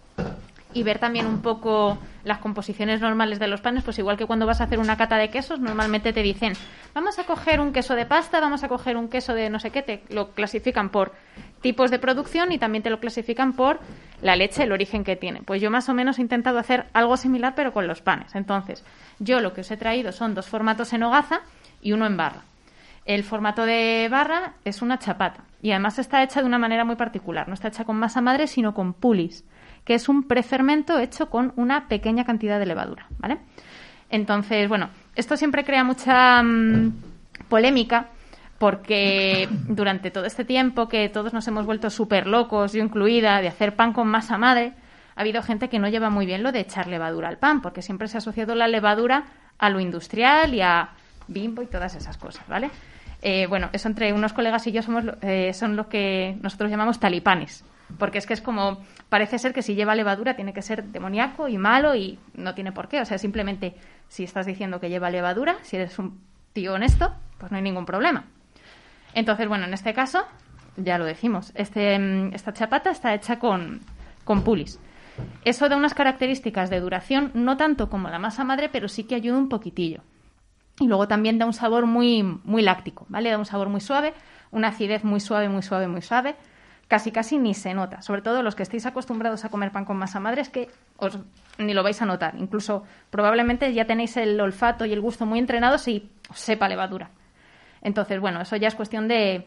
y ver también un poco las composiciones normales de los panes, pues igual que cuando vas a hacer una cata de quesos, normalmente te dicen, vamos a coger un queso de pasta, vamos a coger un queso de no sé qué, te lo clasifican por tipos de producción y también te lo clasifican por la leche, el origen que tiene. Pues yo más o menos he intentado hacer algo similar pero con los panes. Entonces, yo lo que os he traído son dos formatos en hogaza y uno en barra. El formato de barra es una chapata y además está hecha de una manera muy particular. No está hecha con masa madre, sino con pulis, que es un prefermento hecho con una pequeña cantidad de levadura, ¿vale? Entonces, bueno, esto siempre crea mucha mm, polémica porque durante todo este tiempo que todos nos hemos vuelto súper locos, yo incluida, de hacer pan con masa madre, ha habido gente que no lleva muy bien lo de echar levadura al pan, porque siempre se ha asociado la levadura a lo industrial y a bimbo y todas esas cosas, ¿vale? Eh, bueno, eso entre unos colegas y yo somos eh, son lo que nosotros llamamos talipanes, porque es que es como, parece ser que si lleva levadura tiene que ser demoníaco y malo y no tiene por qué, o sea, simplemente si estás diciendo que lleva levadura, si eres un tío honesto, pues no hay ningún problema. Entonces, bueno, en este caso, ya lo decimos, este, mm, esta chapata está hecha con, con pulis. Eso da unas características de duración, no tanto como la masa madre, pero sí que ayuda un poquitillo. Y luego también da un sabor muy, muy láctico, ¿vale? Da un sabor muy suave, una acidez muy suave, muy suave, muy suave. Casi, casi ni se nota. Sobre todo los que estéis acostumbrados a comer pan con masa madre es que os, ni lo vais a notar. Incluso probablemente ya tenéis el olfato y el gusto muy entrenados y os sepa levadura. Entonces, bueno, eso ya es cuestión de,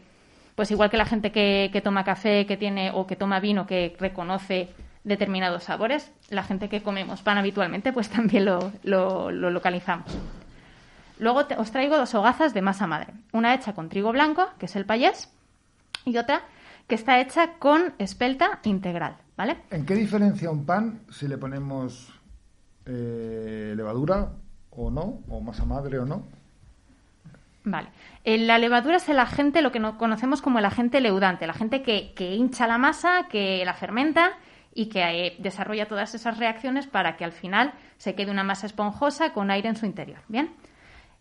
pues igual que la gente que, que toma café, que tiene o que toma vino, que reconoce determinados sabores, la gente que comemos pan habitualmente, pues también lo, lo- lo localizamos. Luego os traigo dos hogazas de masa madre. Una hecha con trigo blanco, que es el payés, y otra que está hecha con espelta integral, ¿vale? ¿En qué diferencia un pan si le ponemos eh, levadura o no, o masa madre o no? Vale. Eh, La levadura es el agente, lo que no conocemos como el agente leudante, el agente que, que hincha la masa, que la fermenta y que eh, desarrolla todas esas reacciones para que al final se quede una masa esponjosa con aire en su interior. Bien.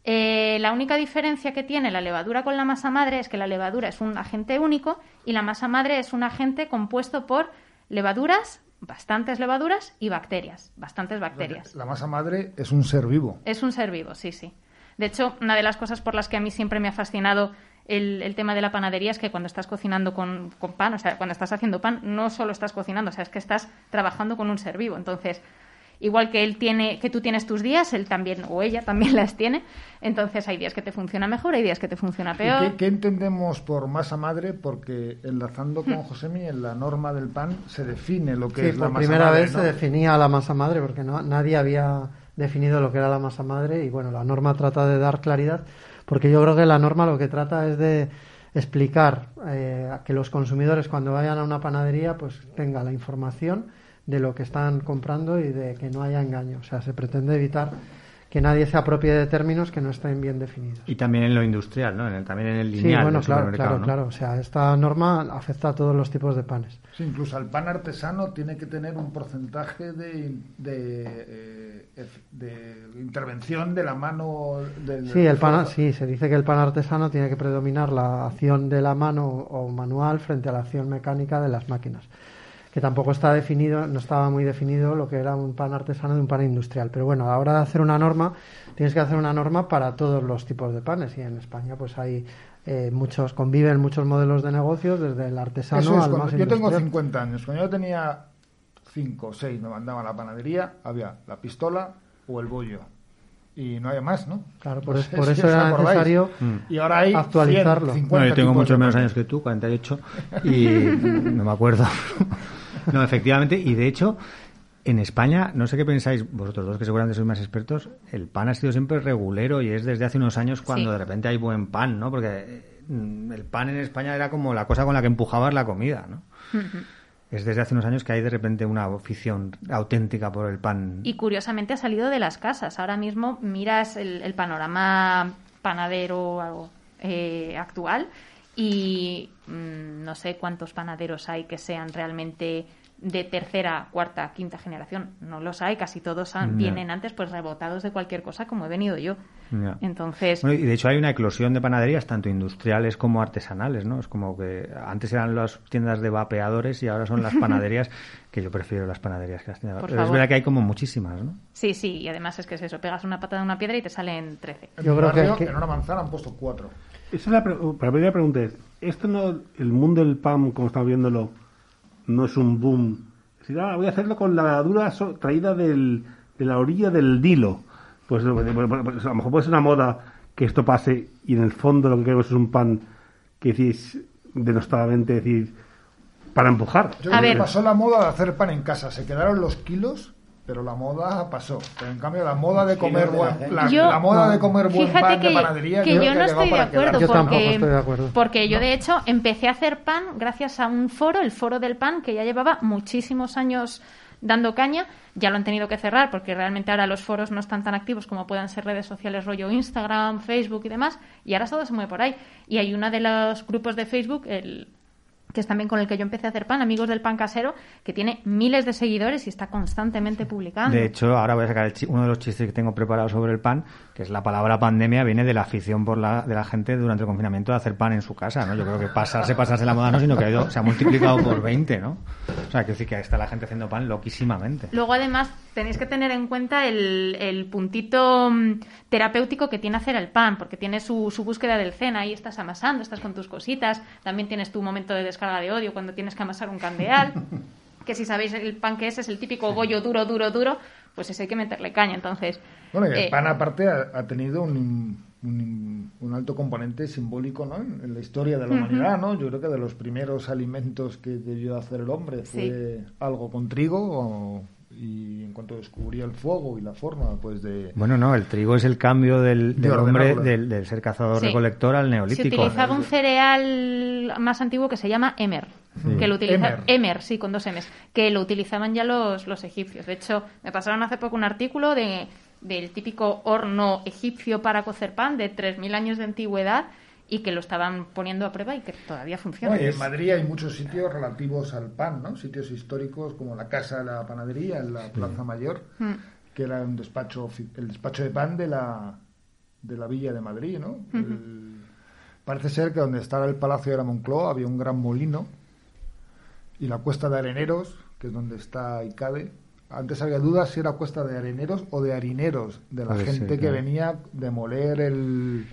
Eh, la única diferencia que tiene la levadura con la masa madre es que la levadura es un agente único y la masa madre es un agente compuesto por levaduras, bastantes levaduras y bacterias, bastantes bacterias. La masa madre es un ser vivo. Es un ser vivo, sí, sí. De hecho, una de las cosas por las que a mí siempre me ha fascinado el, el tema de la panadería es que cuando estás cocinando con, con pan, o sea, cuando estás haciendo pan, no solo estás cocinando, o sea, es que estás trabajando con un ser vivo. Entonces, igual que él tiene, que tú tienes tus días, él también, o ella también las tiene. Entonces, hay días que te funciona mejor, hay días que te funciona ¿Y peor. qué, qué entendemos por masa madre? Porque enlazando con Josemi, en la norma del pan se define lo que Sí, es la por masa primera madre. vez ¿no? se definía la masa madre porque no, nadie había definido lo que era la masa madre y bueno, la norma trata de dar claridad porque yo creo que la norma lo que trata es de explicar eh, a que los consumidores cuando vayan a una panadería pues tengan la información de lo que están comprando y de que no haya engaño. O sea, se pretende evitar que nadie se apropie de términos que no estén bien definidos. Y también en lo industrial, ¿no? En el- también en el Sí, lineal bueno, del claro, claro, ¿no? claro. O sea, esta norma afecta a todos los tipos de panes. Sí, incluso el pan artesano tiene que tener un porcentaje de, de, eh, de intervención de la mano del Sí, el pan, sí, se dice que el pan artesano tiene que predominar la acción de la mano o manual frente a la acción mecánica de las máquinas. Que tampoco está definido, no estaba muy definido lo que era un pan artesano de un pan industrial. Pero bueno, a la hora de hacer una norma, tienes que hacer una norma para todos los tipos de panes. Y en España, pues hay eh, muchos, conviven muchos modelos de negocios, desde el artesano Eso es, al cuando- más yo tengo industrial. 50 años. Cuando yo tenía 5 o 6 me mandaban a la panadería, había la pistola o el bollo. y no hay más, ¿no? Claro, por, No eso era necesario Y ahora hay actualizarlo. 100, 50 Bueno, yo tengo muchos menos años que tú, 48, y no me acuerdo. No, efectivamente, y de hecho, en España, no sé qué pensáis, vosotros dos que seguramente sois más expertos, el pan ha sido siempre regulero y es desde hace unos años cuando Sí. de repente hay buen pan, ¿no? Porque mm, el pan en España era como la cosa con la que empujabas la comida, ¿no? Es desde hace unos años que hay de repente una afición auténtica por el pan. Y curiosamente ha salido de las casas. Ahora mismo miras el, el panorama panadero algo, eh, actual y mm, no sé cuántos panaderos hay que sean realmente de tercera, cuarta, quinta generación. No los hay, casi todos han- vienen antes pues rebotados de cualquier cosa como he venido yo. Entonces, Bueno, y de hecho hay una eclosión de panaderías, tanto industriales como artesanales, ¿no? Es como que antes eran las tiendas de vapeadores y ahora son las panaderías, que yo prefiero las panaderías que las tiendas de Por Pero es verdad que hay como muchísimas, ¿no? sí, sí, y además es que es eso, pegas una patada en una piedra y te salen 13. En Yo creo que- que- en una manzana han puesto cuatro. Esa es la, pre- la primera pregunta. Es, ¿esto no, el mundo del pan, como estamos viéndolo, no es un boom? Es decir, ah, voy a hacerlo con la so- traída del, de la orilla del Nilo. Pues, pues, a lo mejor puede ser una moda que esto pase y en el fondo lo que queremos es un pan que decís denostadamente decir para empujar. Yo A creo que ver. pasó la moda de hacer pan en casa. Se quedaron los kilos, pero la moda pasó. Pero en cambio la moda de comer buen, la, Yo- la moda de comer buen Fíjate pan que, de panadería que yo no estoy de acuerdo. Yo porque, tampoco estoy de acuerdo. porque yo de hecho empecé a hacer pan gracias a un foro, el foro del pan, que ya llevaba muchísimos años dando caña, ya lo han tenido que cerrar porque realmente ahora los foros no están tan activos como puedan ser redes sociales rollo Instagram, Facebook y demás, y ahora todo se mueve por ahí. Y hay uno de los grupos de Facebook, el que es también con el que yo empecé a hacer pan, Amigos del Pan Casero, que tiene miles de seguidores y está constantemente publicando. De hecho, ahora voy a sacar uno de los chistes que tengo preparado sobre el pan, que es la palabra pandemia, viene de la afición por la, de la gente durante el confinamiento de hacer pan en su casa, ¿no? Yo creo que pasarse, pasarse la moda no, sino que ha ido- se ha multiplicado por 20, ¿no? O sea, que decir que está la gente haciendo pan loquísimamente. Luego, además, tenéis que tener en cuenta el, el puntito mm, terapéutico que tiene hacer el pan, porque tiene su, su búsqueda del zen. Ahí estás amasando, estás con tus cositas. También tienes tu momento de descarga de odio cuando tienes que amasar un candeal. que si sabéis el pan que es, es el típico bollo duro, duro, duro. Pues ese hay que meterle caña. Entonces, Bueno, y el eh, pan aparte ha, ha tenido un, un, un alto componente simbólico ¿no? en, la historia de la humanidad. ¿no? Yo creo que de los primeros alimentos que debió hacer el hombre fue algo con trigo o- y cuanto descubría el fuego y la forma pues de... Bueno, no, el trigo es el cambio del, De del hombre, del, del ser cazador-recolector al se neolítico. utilizaba un cereal más antiguo que se llama emer. Sí. Que lo utiliza, Emer. emer. sí, con dos M's. Que lo utilizaban ya los, los egipcios. De hecho, me pasaron hace poco un artículo de, del típico horno egipcio para cocer pan de 3.000 años de antigüedad y que lo estaban poniendo a prueba y que todavía funciona. No, en Madrid hay muchos sitios relativos al pan, ¿no? Sitios históricos como la Casa de la Panadería en la Plaza Mayor, Mm. que era un despacho, el despacho de pan de la, de la Villa de Madrid, ¿no? El- parece ser que donde estaba el Palacio de la Moncloa había un gran molino y la Cuesta de Areneros, que es donde está ICADE. Antes había dudas si era Cuesta de Areneros o de Harineros, de la Puede ser, gente que claro. venía de moler el,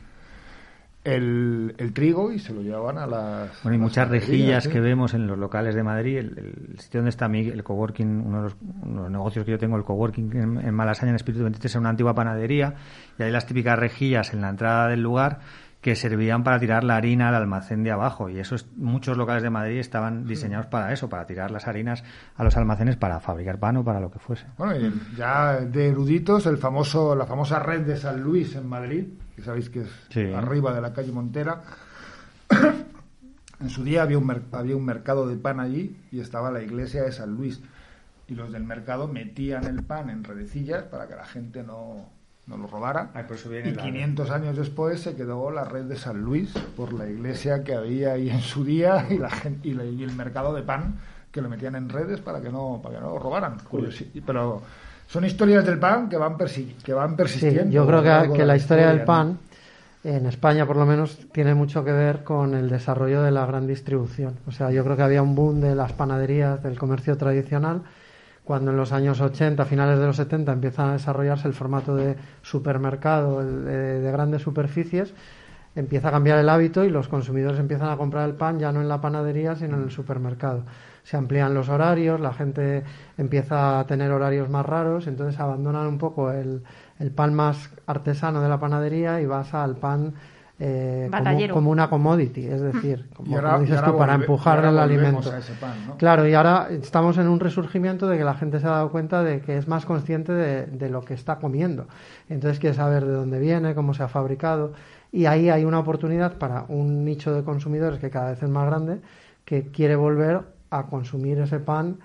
el, el trigo y se lo llevaban a las. Bueno, y muchas rejillas ¿sí? que vemos en los locales de Madrid, el, el sitio donde está mi, el coworking, uno de, los, uno de los negocios que yo tengo, el coworking en, en Malasaña, en Espíritu 23, es una antigua panadería, y hay las típicas rejillas en la entrada del lugar que servían para tirar la harina al almacén de abajo, y esos muchos locales de Madrid estaban diseñados para eso, para tirar las harinas a los almacenes para fabricar pan o para lo que fuese. Bueno, y ya de eruditos, el famoso, la famosa red de San Luis en Madrid, que sabéis que es Sí. arriba de la calle Montera. en su día había un, había un mercado de pan allí y estaba la iglesia de San Luis. Y los del mercado metían el pan en redecillas para que la gente no, no lo robara. Ay, por eso viene y la- 500 años después se quedó la red de San Luis por la iglesia que había ahí en su día y, la y, la- y el mercado de pan que lo metían en redes para que no, para que no lo robaran. Curiosi- Pero son historias del pan que van, persi- que van Sí, persistiendo. yo creo que, que la historia del ¿no? pan, en España por lo menos, tiene mucho que ver con el desarrollo de la gran distribución. O sea, yo creo que había un boom de las panaderías, del comercio tradicional, cuando en los años 80, finales de los 70, empieza a desarrollarse el formato de supermercado, de grandes superficies, empieza a cambiar el hábito y los consumidores empiezan a comprar el pan ya no en la panadería, sino en el supermercado. Se amplían los horarios, la gente empieza a tener horarios más raros, entonces abandonan un poco el, el pan más artesano de la panadería y vas al pan eh, como, una commodity, es decir, como, Y ahora- como dices tú, para volve- empujar el alimento. a ese pan, ¿no? Claro, y ahora estamos en un resurgimiento de que la gente se ha dado cuenta de que es más consciente de, de lo que está comiendo. Entonces quiere saber de dónde viene, cómo se ha fabricado. Y ahí hay una oportunidad para un nicho de consumidores que cada vez es más grande, que quiere volver a consumir ese pan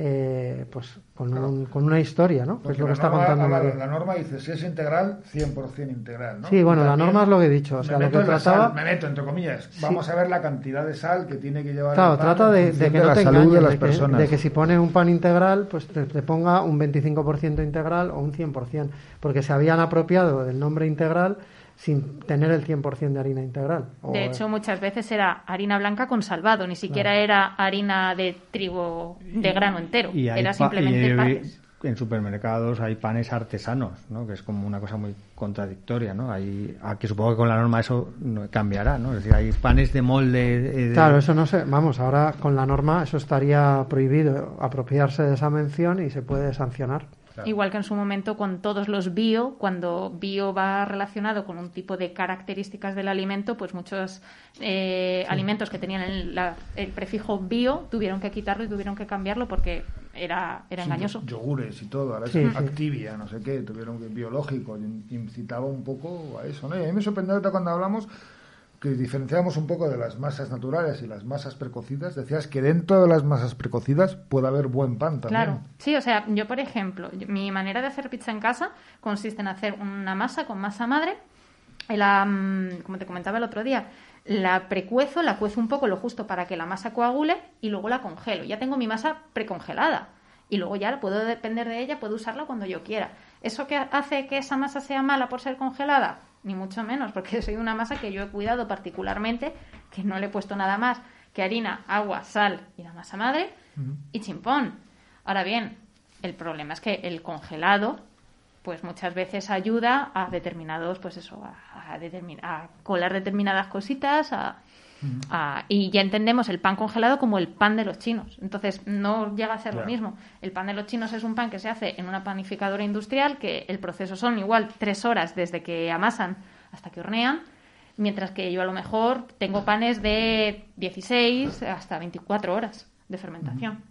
eh, pues con, un- con una historia, ¿no? Que Porque es lo que la está norma, contando María. la norma dice, si es integral, 100% integral, ¿no? Sí, bueno, Y la también norma es lo que he dicho. O me sea, lo meto que en la trataba... sal, me meto, entre comillas. Vamos a ver la cantidad de sal que tiene que llevar Claro, el pan trata de, de que no la te salud engañes, de las de que, personas. de que si pone un pan integral, pues te, te ponga un 25% integral o un 100%, porque se habían apropiado del nombre integral sin tener el 100% de harina integral. O, De hecho, muchas veces era harina blanca con salvado, ni siquiera era harina de trigo de grano entero, Y era simplemente y- panes. en supermercados hay panes artesanos, ¿no? Que es como una cosa muy contradictoria, ¿no? Hay, aquí supongo que con la norma eso no cambiará, ¿no? Es decir, hay panes de molde. eh, de- Claro, eso no sé. Vamos, ahora con la norma eso estaría prohibido apropiarse de esa mención y se puede sancionar. Igual que en su momento con todos los bio, cuando bio va relacionado con un tipo de características del alimento, pues muchos eh, alimentos que tenían el, la- el prefijo bio tuvieron que quitarlo y tuvieron que cambiarlo porque era, era Sí, engañoso. Yogures y todo, ahora Sí, es sí. Activia, no sé qué, tuvieron que biológico, incitaba un poco a eso, ¿no? Y a mí me sorprendió cuando hablamos que diferenciamos un poco de las masas naturales y las masas precocidas, decías que dentro de las masas precocidas puede haber buen pan también. Claro, sí, o sea, yo por ejemplo, mi manera de hacer pizza en casa consiste en hacer una masa con masa madre, y la, mm, como te comentaba el otro día, la precuezo, la cuezo un poco lo justo para que la masa coagule y luego la congelo. Ya tengo mi masa precongelada y luego ya puedo depender de ella, puedo usarla cuando yo quiera. ¿Eso que hace que esa masa sea mala por ser congelada? Ni mucho menos, porque soy una masa que yo he cuidado particularmente, que no le he puesto nada más que harina, agua, sal y la masa madre y chimpón. Ahora bien, el problema es que el congelado, pues muchas veces ayuda a determinados, pues eso, a, a determin- a colar determinadas cositas, a, a- y ya entendemos el pan congelado como el pan de los chinos. Entonces no llega a ser lo mismo. El pan de los chinos es un pan que se hace en una panificadora industrial, que el proceso son igual tres horas desde que amasan hasta que hornean. Mientras que yo a lo mejor tengo panes de 16 hasta 24 horas de fermentación,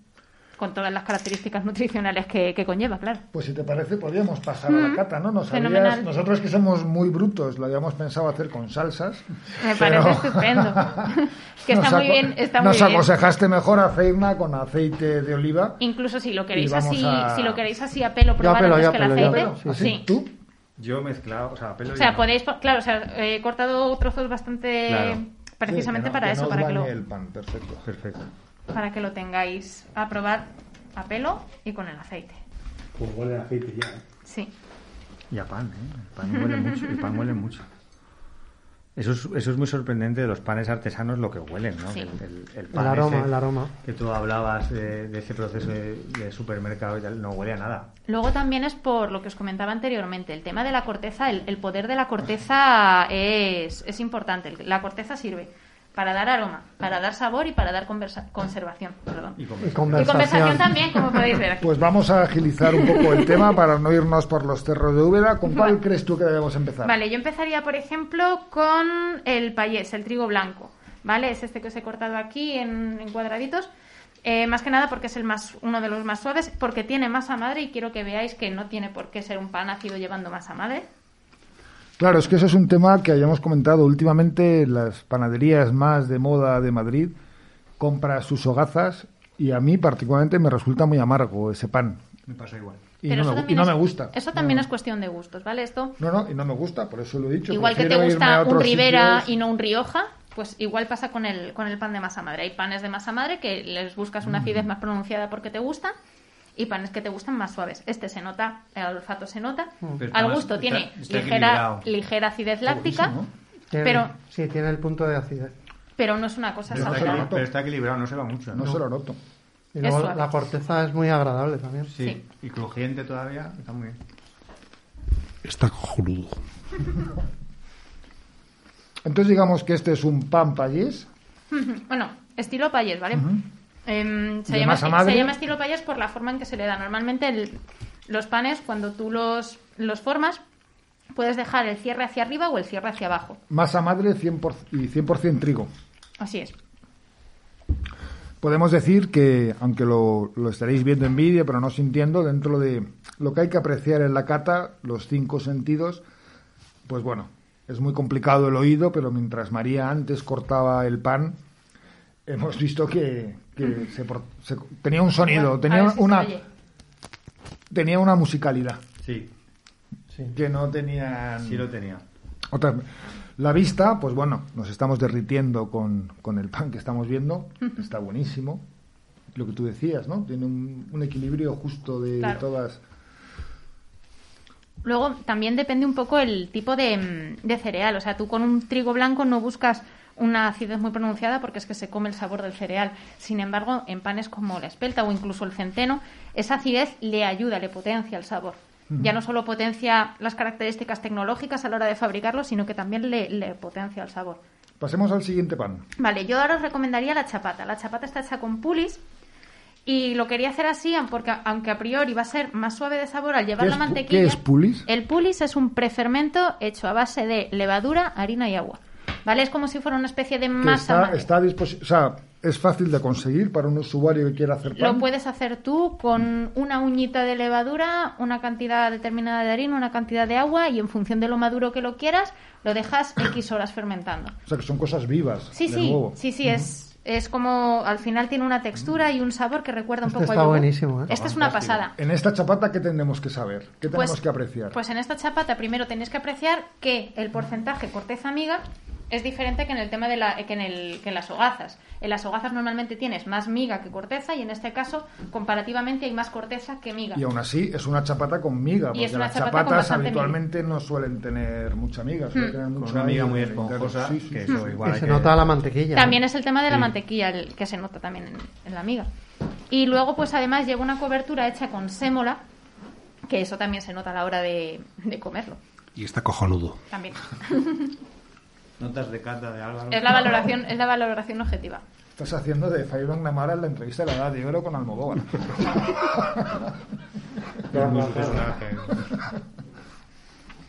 con todas las características nutricionales que, que conlleva, claro. Pues si te parece, podríamos pasar a la cata, ¿no? Nos habías- nosotros que somos muy brutos, lo habíamos pensado hacer con salsas. Me pero- parece estupendo. que está Nos muy bien, está Nos muy bien. aconsejaste mejor hacerla con aceite de oliva. Incluso si lo queréis así, a- si lo queréis así a pelo, probar antes que el aceite. pelo, ¿Así? sí. ¿Tú? Yo mezclado, o sea, pelo O y sea, podéis, po- claro, o sea, he cortado trozos bastante Claro. precisamente Sí, que no- para que eso, no os para que lo el pan, perfecto. Perfecto. Para que lo tengáis a probar a pelo y con el aceite. Pues huele a aceite ya. ¿eh? Sí. Y a pan, ¿eh? El pan huele mucho. El pan huele mucho. Eso es, eso es muy sorprendente de los panes artesanos, lo que huelen, ¿no? Sí. El, el- el El pan aroma, ese el aroma. que tú hablabas de, de ese proceso de, de supermercado y tal, no huele a nada. Luego también es por lo que os comentaba anteriormente, el tema de la corteza, el, el poder de la corteza es, es importante. La corteza sirve para dar aroma, para dar sabor y para dar conversa- conservación. Perdón. Y Y comer. Y conversación. conversación también, como podéis ver aquí. Pues vamos a agilizar un poco el tema para no irnos por los cerros de Úbeda. ¿Con cuál crees tú que debemos empezar? Vale, yo empezaría, por ejemplo, con el payés, el trigo blanco. ¿Vale? Es este que os he cortado aquí en, en cuadraditos. Eh, más que nada porque es el más, uno de los más suaves, porque tiene masa madre y quiero que veáis que no tiene por qué ser un pan ácido llevando masa madre. Claro, es que eso es un tema que hayamos comentado últimamente. Las panaderías más de moda de Madrid compra sus hogazas y a mí particularmente me resulta muy amargo ese pan. Me pasa igual. Y, Pero no, eso me, y también no es- me gusta. Eso también No, es cuestión de gustos, ¿vale? Esto, No, no, y no me gusta, por eso lo he dicho. igual que te gusta un sitios. y no un Rioja, pues igual pasa con el, con el pan de masa madre. Hay panes de masa madre que les buscas una acidez Mm. más pronunciada porque te gustan y panes que te gustan más suaves. Este se nota, el olfato se nota. Pero está Al gusto está- tiene está ligera, ligera acidez láctica. Tiene- pero, Sí, tiene el punto de acidez. pero no es una cosa Pero Pero, no está, pero está equilibrado, no se va mucho. No se lo noto. Y Es luego suave. la corteza es muy agradable también. Sí. Sí. Y crujiente todavía, está muy bien. Está cojonudo. Entonces digamos que este es un pan payés. Bueno, estilo payés, ¿vale? Em, se, ¿De llama, se llama estilo payés por la forma en que se le da. Normalmente el- los panes, cuando tú los los formas, puedes dejar el cierre hacia arriba o el cierre hacia abajo. Masa madre 100% y 100% trigo. Así es. Podemos decir que, aunque lo, lo estaréis viendo en vídeo, pero no sintiendo, dentro de lo que hay que apreciar en la cata, los cinco sentidos, pues bueno, es muy complicado el oído, pero mientras María antes cortaba el pan, hemos visto que, que se por- se- tenía un sonido, Bueno, tenía si una, tenía una musicalidad Sí, Sí. que no tenían sí lo tenía. Otra, la vista, pues bueno, nos estamos derritiendo con, con el pan que estamos viendo. Está buenísimo. Lo que tú decías, ¿no? Tiene un, un equilibrio justo de, Claro. todas. Luego también depende un poco el tipo de, de cereal. O sea, tú con un trigo blanco no buscas una acidez muy pronunciada porque es que se come el sabor del cereal. Sin embargo, en panes como la espelta o incluso el centeno, esa acidez le ayuda, le potencia el sabor. Ya no solo potencia las características tecnológicas a la hora de fabricarlo, sino que también le, le potencia el sabor. Pasemos al siguiente pan. Vale, yo ahora os recomendaría la chapata. La chapata está hecha con pulis y lo quería hacer así porque aunque a priori va a ser más suave de sabor al llevar ¿Qué la mantequilla. qué es pulis? El pulis es un prefermento hecho a base de levadura, harina y agua. ¿Vale? Es como si fuera una especie de Que masa está, madre. está a disposi- o sea, es fácil de conseguir para un usuario que quiera hacer pan. Lo puedes hacer tú con una uñita de levadura, una cantidad determinada de harina, una cantidad de agua y en función de lo maduro que lo quieras, lo dejas X horas fermentando. O sea, que son cosas vivas. Sí, de sí, nuevo. sí, sí, es, es como al final tiene una textura y un sabor que recuerda un Este poco a está yogur. buenísimo, ¿eh? Esta es una pasada. En esta chapata, ¿qué tenemos que saber? ¿Qué tenemos Pues- que apreciar? Pues en esta chapata primero tenéis que apreciar que el porcentaje corteza-miga es diferente que en el tema de la, que en, el, que en las hogazas. En las hogazas normalmente tienes más miga que corteza y en este caso comparativamente hay más corteza que miga. Y aún así es una chapata con miga, Y porque es una las chapatas habitualmente no suelen tener mucha miga, suelen Hmm. tener Con mucha una amiga ahí muy esponjosa, Sí, sí, que sí. eso igual Y hay se que- nota la mantequilla. ¿no? También es el tema de la Sí. mantequilla el que se nota también en, en la miga. Y luego, pues además lleva una cobertura hecha con sémola, que eso también se nota a la hora de, de comerlo. Y está cojonudo. También. Notas de cata de Álvaro. Es la valoración, es la valoración objetiva. Estás haciendo de Fabio Namara en la entrevista de la edad de oro con Almodóvar.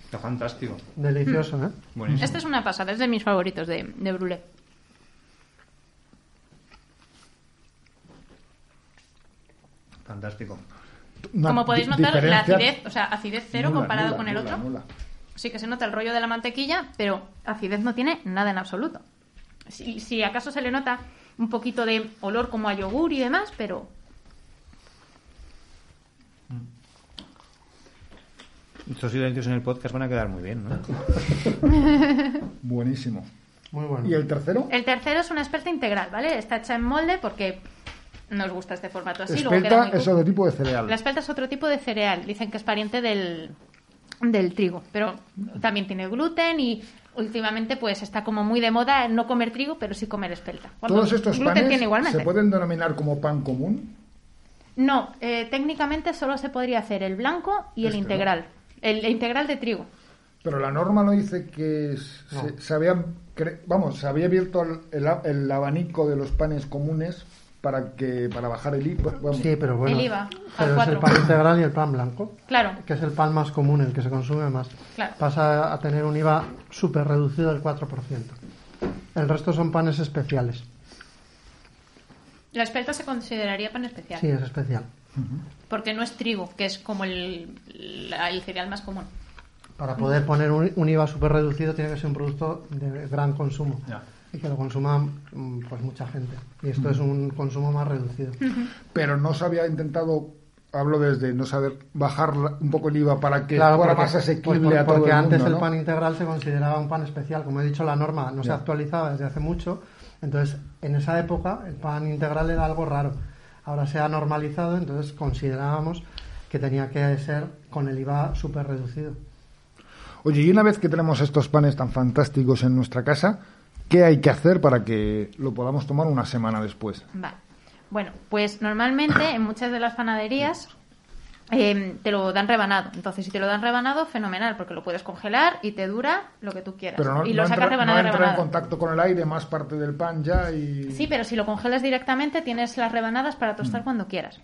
Está fantástico. Delicioso, ¿eh? Buenísimo. Este es una pasada, es de mis favoritos de, de Brulé. Fantástico. Como podéis notar, la acidez, o sea, acidez cero nula, comparado nula, con el nula, otro. Sí que se nota el rollo de la mantequilla, pero acidez no tiene nada en absoluto. Si, si acaso se le nota un poquito de olor como a yogur y demás, pero Estos silencios en el podcast van a quedar muy bien, ¿no? Buenísimo. Muy bueno. ¿Y el tercero? el tercero es una espelta integral, ¿vale? Está hecha en molde porque nos gusta este formato así. luego queda Espelta muy es otro tipo de cereal. La espelta es otro tipo de cereal. Dicen que es pariente del, del trigo, pero también tiene gluten y últimamente pues está como muy de moda no comer trigo, pero sí comer espelta. Cuando Todos estos gluten panes tiene igualmente. se pueden denominar como pan común. No, eh, técnicamente solo se podría hacer el blanco y el Este, ¿no? integral. El, el integral de trigo. Pero la norma no dice que se, se habían, cre- vamos, se había abierto el, el a- el abanico de los panes comunes para que para bajar el IVA. vamos. Sí, pero bueno. El IVA, pero al es el pan integral y el pan blanco. Claro, Que es el pan más común, el que se consume más. Claro. Pasa a tener un IVA súper reducido del 4%. El resto son panes especiales. la espelta se consideraría pan especial. Sí, es especial. Porque no es trigo, que es como el, la- el cereal más común. Para poder poner un, un IVA súper reducido tiene que ser un producto de gran consumo. Ya. Y que lo consuma mm, pues mucha gente. Y esto es un consumo más reducido. Pero no se había intentado, hablo desde no saber, bajar un poco el IVA para que Claro, fuera porque- más asequible pues por- a todo porque el antes mundo, el ¿no? pan integral se consideraba un pan especial. Como he dicho, la norma no se actualizaba desde hace mucho. Entonces, en esa época, el pan integral era algo raro. Ahora se ha normalizado, entonces considerábamos que tenía que ser con el IVA súper reducido. Oye, y una vez que tenemos estos panes tan fantásticos en nuestra casa, ¿qué hay que hacer para que lo podamos tomar una semana después? Vale. Bueno, pues normalmente en muchas de las panaderías eh, te lo dan rebanado. Entonces, si te lo dan rebanado, fenomenal, porque lo puedes congelar y te dura lo que tú quieras. Pero no, y no lo sacas entra, rebanado no entra en contacto con el aire más parte del pan ya y... Sí, pero si lo congelas directamente, tienes las rebanadas para Mm. tostar cuando quieras.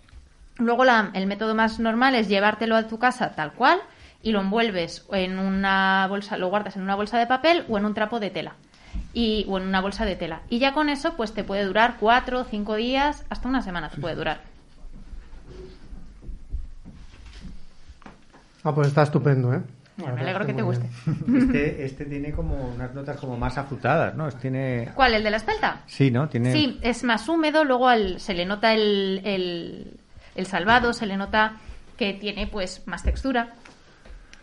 Luego, la- el método más normal es llevártelo a tu casa tal cual y lo envuelves en una bolsa, lo guardas en una bolsa de papel o en un trapo de tela. Y, o en una bolsa de tela. Y ya con eso, pues te puede durar cuatro, cinco días, hasta una semana te puede durar. Ah, pues está estupendo, ¿eh? Me alegro que te guste. Este, este tiene como unas notas como más afrutadas, ¿no? Tiene... ¿Cuál? ¿El de la espelta? Sí, ¿no? Tiene... Sí, es más húmedo, luego al- se le nota el, el, el salvado, se le nota que tiene pues más textura.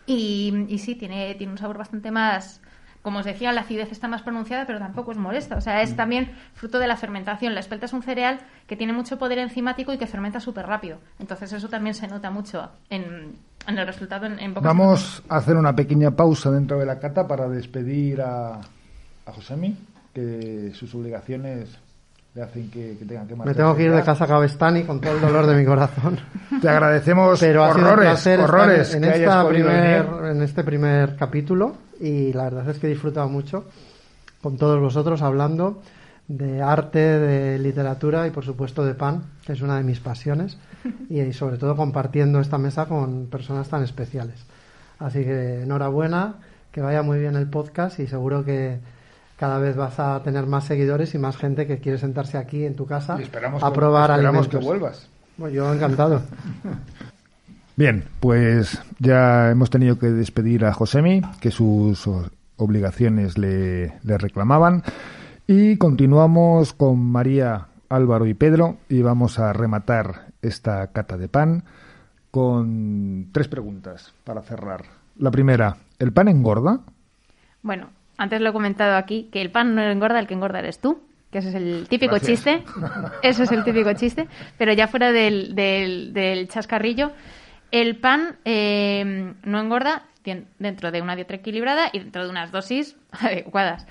Y, y sí, tiene, tiene un sabor bastante más, como os decía, la acidez está más pronunciada, pero tampoco es molesta. O sea, es también fruto de la fermentación. La espelta es un cereal que tiene mucho poder enzimático y que fermenta súper rápido. Entonces eso también se nota mucho en, en el resultado en, en Vamos a hacer una pequeña pausa dentro de la cata para despedir a, a Josemi, que sus obligaciones le hacen que, que tengan que Me tengo que ir de casa a Cabestani con todo el dolor de mi corazón. Te agradecemos Pero ha sido un horrores, horrores en, que hayas esta primer, en este primer capítulo y la verdad es que he disfrutado mucho con todos vosotros hablando de arte, de literatura y por supuesto de pan, que es una de mis pasiones y, sobre todo compartiendo esta mesa con personas tan especiales. Así que enhorabuena, que vaya muy bien el podcast y seguro que cada vez vas a tener más seguidores y más gente que quiere sentarse aquí en tu casa Y esperamos, a que- probar esperamos que alimentos. vuelvas. Bueno, yo encantado. Bien, pues ya hemos tenido que despedir a Josemi, que sus obligaciones le, le reclamaban. Y continuamos con María, Álvaro y Pedro y vamos a rematar esta cata de pan con tres preguntas para cerrar. La primera, ¿el pan engorda? Bueno, antes lo he comentado aquí, que el pan no engorda, el que engorda eres tú, que ese es el típico Gracias. chiste. Eso es el típico chiste. Pero ya fuera del, del, del chascarrillo, el pan eh, no engorda dentro de una dieta equilibrada y dentro de unas dosis adecuadas.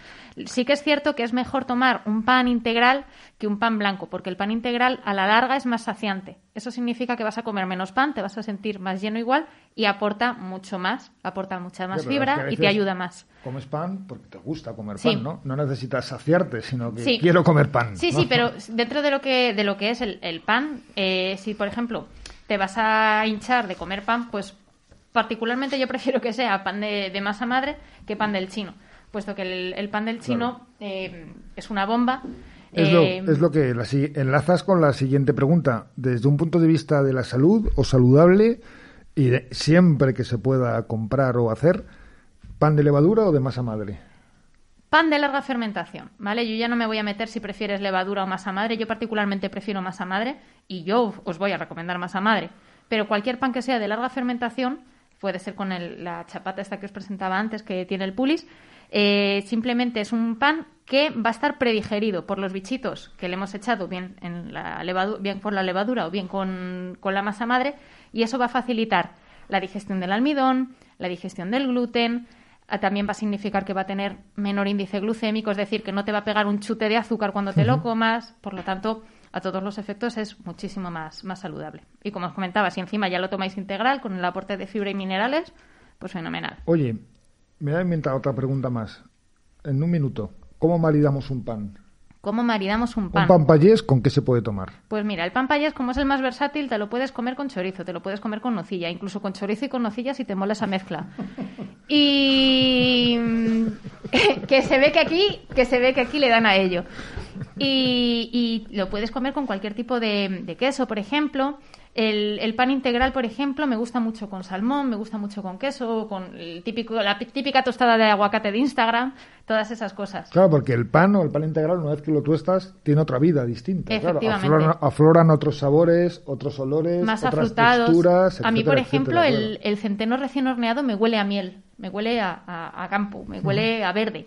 Sí que es cierto que es mejor tomar un pan integral que un pan blanco, porque el pan integral a la larga es más saciante. Eso significa que vas a comer menos pan, te vas a sentir más lleno igual y aporta mucho más, aporta mucha más es que fibra y te ayuda más. Comes pan porque te gusta comer Sí. pan, ¿no? No necesitas saciarte, sino que Sí. quiero comer pan. Sí, ¿no? sí, pero dentro de lo que, de lo que es el, el pan, eh, si por ejemplo te vas a hinchar de comer pan, pues particularmente yo prefiero que sea pan de, de masa madre que pan del chino, puesto que el, el pan del chino eh, es una bomba. Es, lo, eh, es lo que la si- enlazas con la siguiente pregunta. Desde un punto de vista de la salud o saludable, y de- siempre que se pueda comprar o hacer, ¿pan de levadura o de masa madre? Pan de larga fermentación, ¿vale? Yo ya no me voy a meter si prefieres levadura o masa madre. Yo particularmente prefiero masa madre y yo os voy a recomendar masa madre. Pero cualquier pan que sea de larga fermentación, puede ser con la chapata esta que os presentaba antes que tiene el pulis, eh, simplemente es un pan que va a estar predigerido por los bichitos que le hemos echado bien, en la levadu- bien por la levadura o bien con, con la masa madre y eso va a facilitar la digestión del almidón, la digestión del gluten, También va a significar que va a tener menor índice glucémico, es decir, que no te va a pegar un chute de azúcar cuando te lo comas. Por lo tanto, a todos los efectos es muchísimo más, más saludable. Y como os comentaba, si encima ya lo tomáis integral con el aporte de fibra y minerales, pues fenomenal. Oye, me voy a inventar otra pregunta más. En un minuto, ¿cómo maridamos un pan? ¿Cómo maridamos un pan? ¿Un pan payés con qué se puede tomar? Pues mira, el pan payés, como es el más versátil, te lo puedes comer con chorizo, te lo puedes comer con nocilla, incluso con chorizo y con nocilla si te mola esa mezcla. Y que se ve que aquí, que se ve que aquí le dan a ello. Y, y lo puedes comer con cualquier tipo de, de queso, por ejemplo. El, el pan integral, por ejemplo, me gusta mucho con salmón, me gusta mucho con queso, con el típico, la típica tostada de aguacate de Instagram, todas esas cosas. Claro, porque el pan o el pan integral, una vez que lo tuestas, tiene otra vida distinta. Claro, afloran, afloran otros sabores, otros olores, más otras afrutados. texturas. a mí, por ejemplo, etcétera, el, el centeno recién horneado me huele a miel, me huele a, a- a campo, me huele a verde.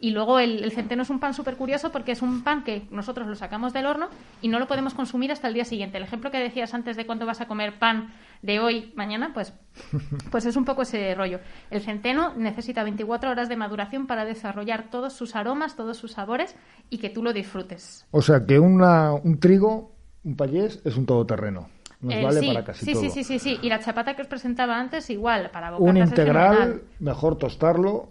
Y luego el, el centeno es un pan súper curioso porque es un pan que nosotros lo sacamos del horno y no lo podemos consumir hasta el día siguiente. El ejemplo que decías antes de cuándo vas a comer pan de hoy, mañana, pues, pues es un poco ese rollo. El centeno necesita 24 horas de maduración para desarrollar todos sus aromas, todos sus sabores y que tú lo disfrutes. O sea, que una, un trigo, un payés, es un todoterreno. Nos Eh, vale sí, para casi sí, todo. sí, sí, sí, sí. Y la chapata que os presentaba antes, igual, para Un integral, mejor tostarlo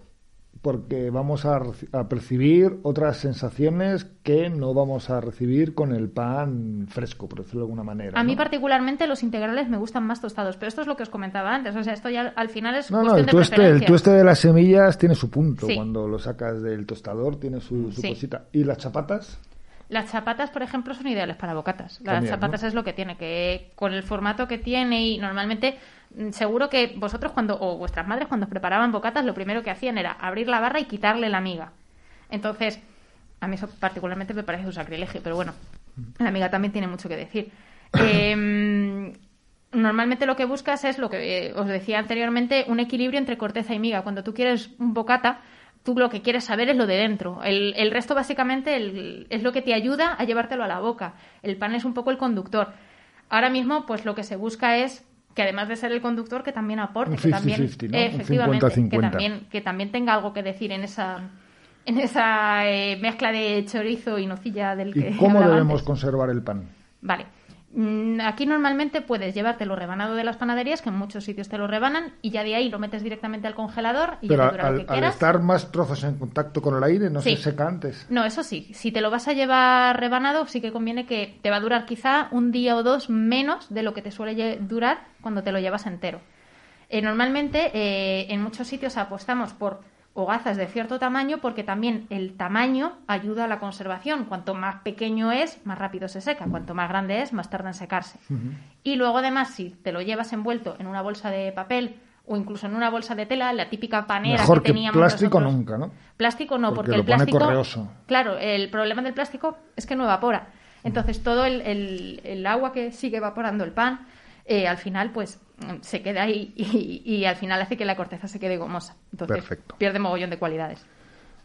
porque vamos a, a percibir otras sensaciones que no vamos a recibir con el pan fresco, por decirlo de alguna manera. A mí ¿no? particularmente los integrales me gustan más tostados, pero esto es lo que os comentaba antes. O sea, esto ya al final es No, no, cuestión el de tueste, el tueste de las semillas tiene su punto. Sí. Cuando lo sacas del tostador tiene su, su Sí. cosita. ¿Y las chapatas? Las chapatas, por ejemplo, son ideales para bocatas. Las También, chapatas ¿no? es lo que tiene, que con el formato que tiene y normalmente mm, seguro que vosotros cuando o vuestras madres cuando os preparaban bocatas lo primero que hacían era abrir la barra y quitarle la miga. Entonces, a mí eso particularmente me parece un sacrilegio, pero bueno, la miga también tiene mucho que decir. Em, normalmente lo que buscas es lo que eh, os decía anteriormente, un equilibrio entre corteza y miga. Cuando tú quieres un bocata, tú lo que quieres saber es lo de dentro. El, el resto básicamente el- es lo que te ayuda a llevártelo a la boca. El pan es un poco el conductor. Ahora mismo, pues lo que se busca es que además de ser el conductor, que también aporte, que también, 50-50, ¿no? Un efectivamente, 50-50. que también, que también tenga algo que decir en esa en esa eh, mezcla de chorizo y nocilla del que ¿Y cómo debemos antes. conservar el pan? Vale. Mm, Aquí normalmente puedes llevártelo rebanado de las panaderías, que en muchos sitios te lo rebanan, y ya de ahí lo metes directamente al congelador y Pero ya te dura lo al, que al quieras. estar más trozos en contacto con el aire, ¿no Sí. se seca antes? No, eso sí. Si te lo vas a llevar rebanado, sí que conviene que te va a durar quizá un día o dos menos de lo que te suele durar cuando te lo llevas entero. Eh, normalmente eh, en muchos sitios apostamos por hogazas de cierto tamaño porque también el tamaño ayuda a la conservación. Cuanto más pequeño es, más rápido se seca. Cuanto más grande es, más tarda en secarse. Y luego además, si te lo llevas envuelto en una bolsa de papel o incluso en una bolsa de tela, la típica panera Mejor que que teníamos plástico nosotros- nunca, ¿no? Plástico no, Porque porque, lo el pone plástico. correoso. Claro, el problema del plástico es que no evapora. Entonces todo el, el- el agua que sigue evaporando el pan, eh, al final, pues mm, se queda ahí y, y al final hace que la corteza se quede gomosa. Entonces Perfecto. pierde mogollón de cualidades.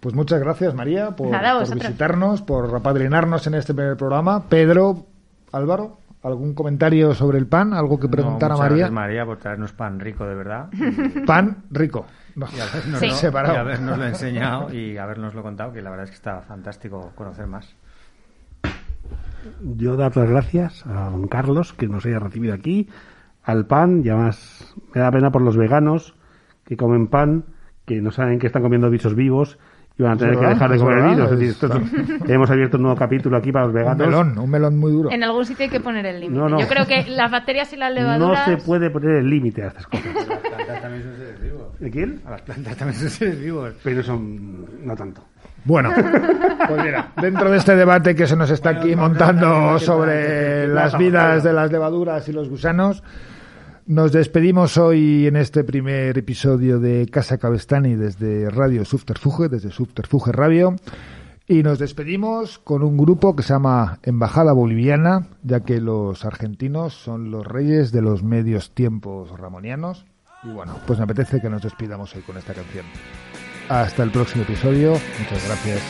Pues muchas gracias, María, por, Nada, por visitarnos, por apadrinarnos en este primer programa. Pedro, Álvaro, ¿algún comentario sobre el pan? ¿Algo que preguntar No, a María? gracias, María, por traernos pan rico de verdad. Pan rico. No, Y habernos, Sí. separado. y habernoslo enseñado y habernoslo contado, que la verdad es que está fantástico conocer más. Yo dar las gracias a don Carlos que nos haya recibido aquí, al pan, y además me da pena por los veganos que comen pan, que no saben que están comiendo bichos vivos y van a tener que dejar de comer vino. Es decir, es- esto- hemos abierto un nuevo capítulo aquí para los Un veganos. melón, un melón muy duro. En algún sitio hay que poner el límite. No, no. Yo creo que las bacterias y las No levaduras... se puede poner el límite a estas cosas. Las plantas también son seres vivos. ¿De quién? A las plantas también son seres vivos. Pero son no tanto. Bueno, pues mira, dentro de este debate que se nos está aquí montando sobre las vidas de las levaduras y los gusanos, nos despedimos hoy en este primer episodio de Casa Cabestani desde Radio Subterfuge, desde Subterfuge Radio. Y nos despedimos con un grupo que se llama Embajada Boliviana, ya que los argentinos son los reyes de los medios tiempos ramonianos. Y bueno, pues me apetece que nos despidamos hoy con esta canción. Hasta el próximo episodio. Muchas gracias.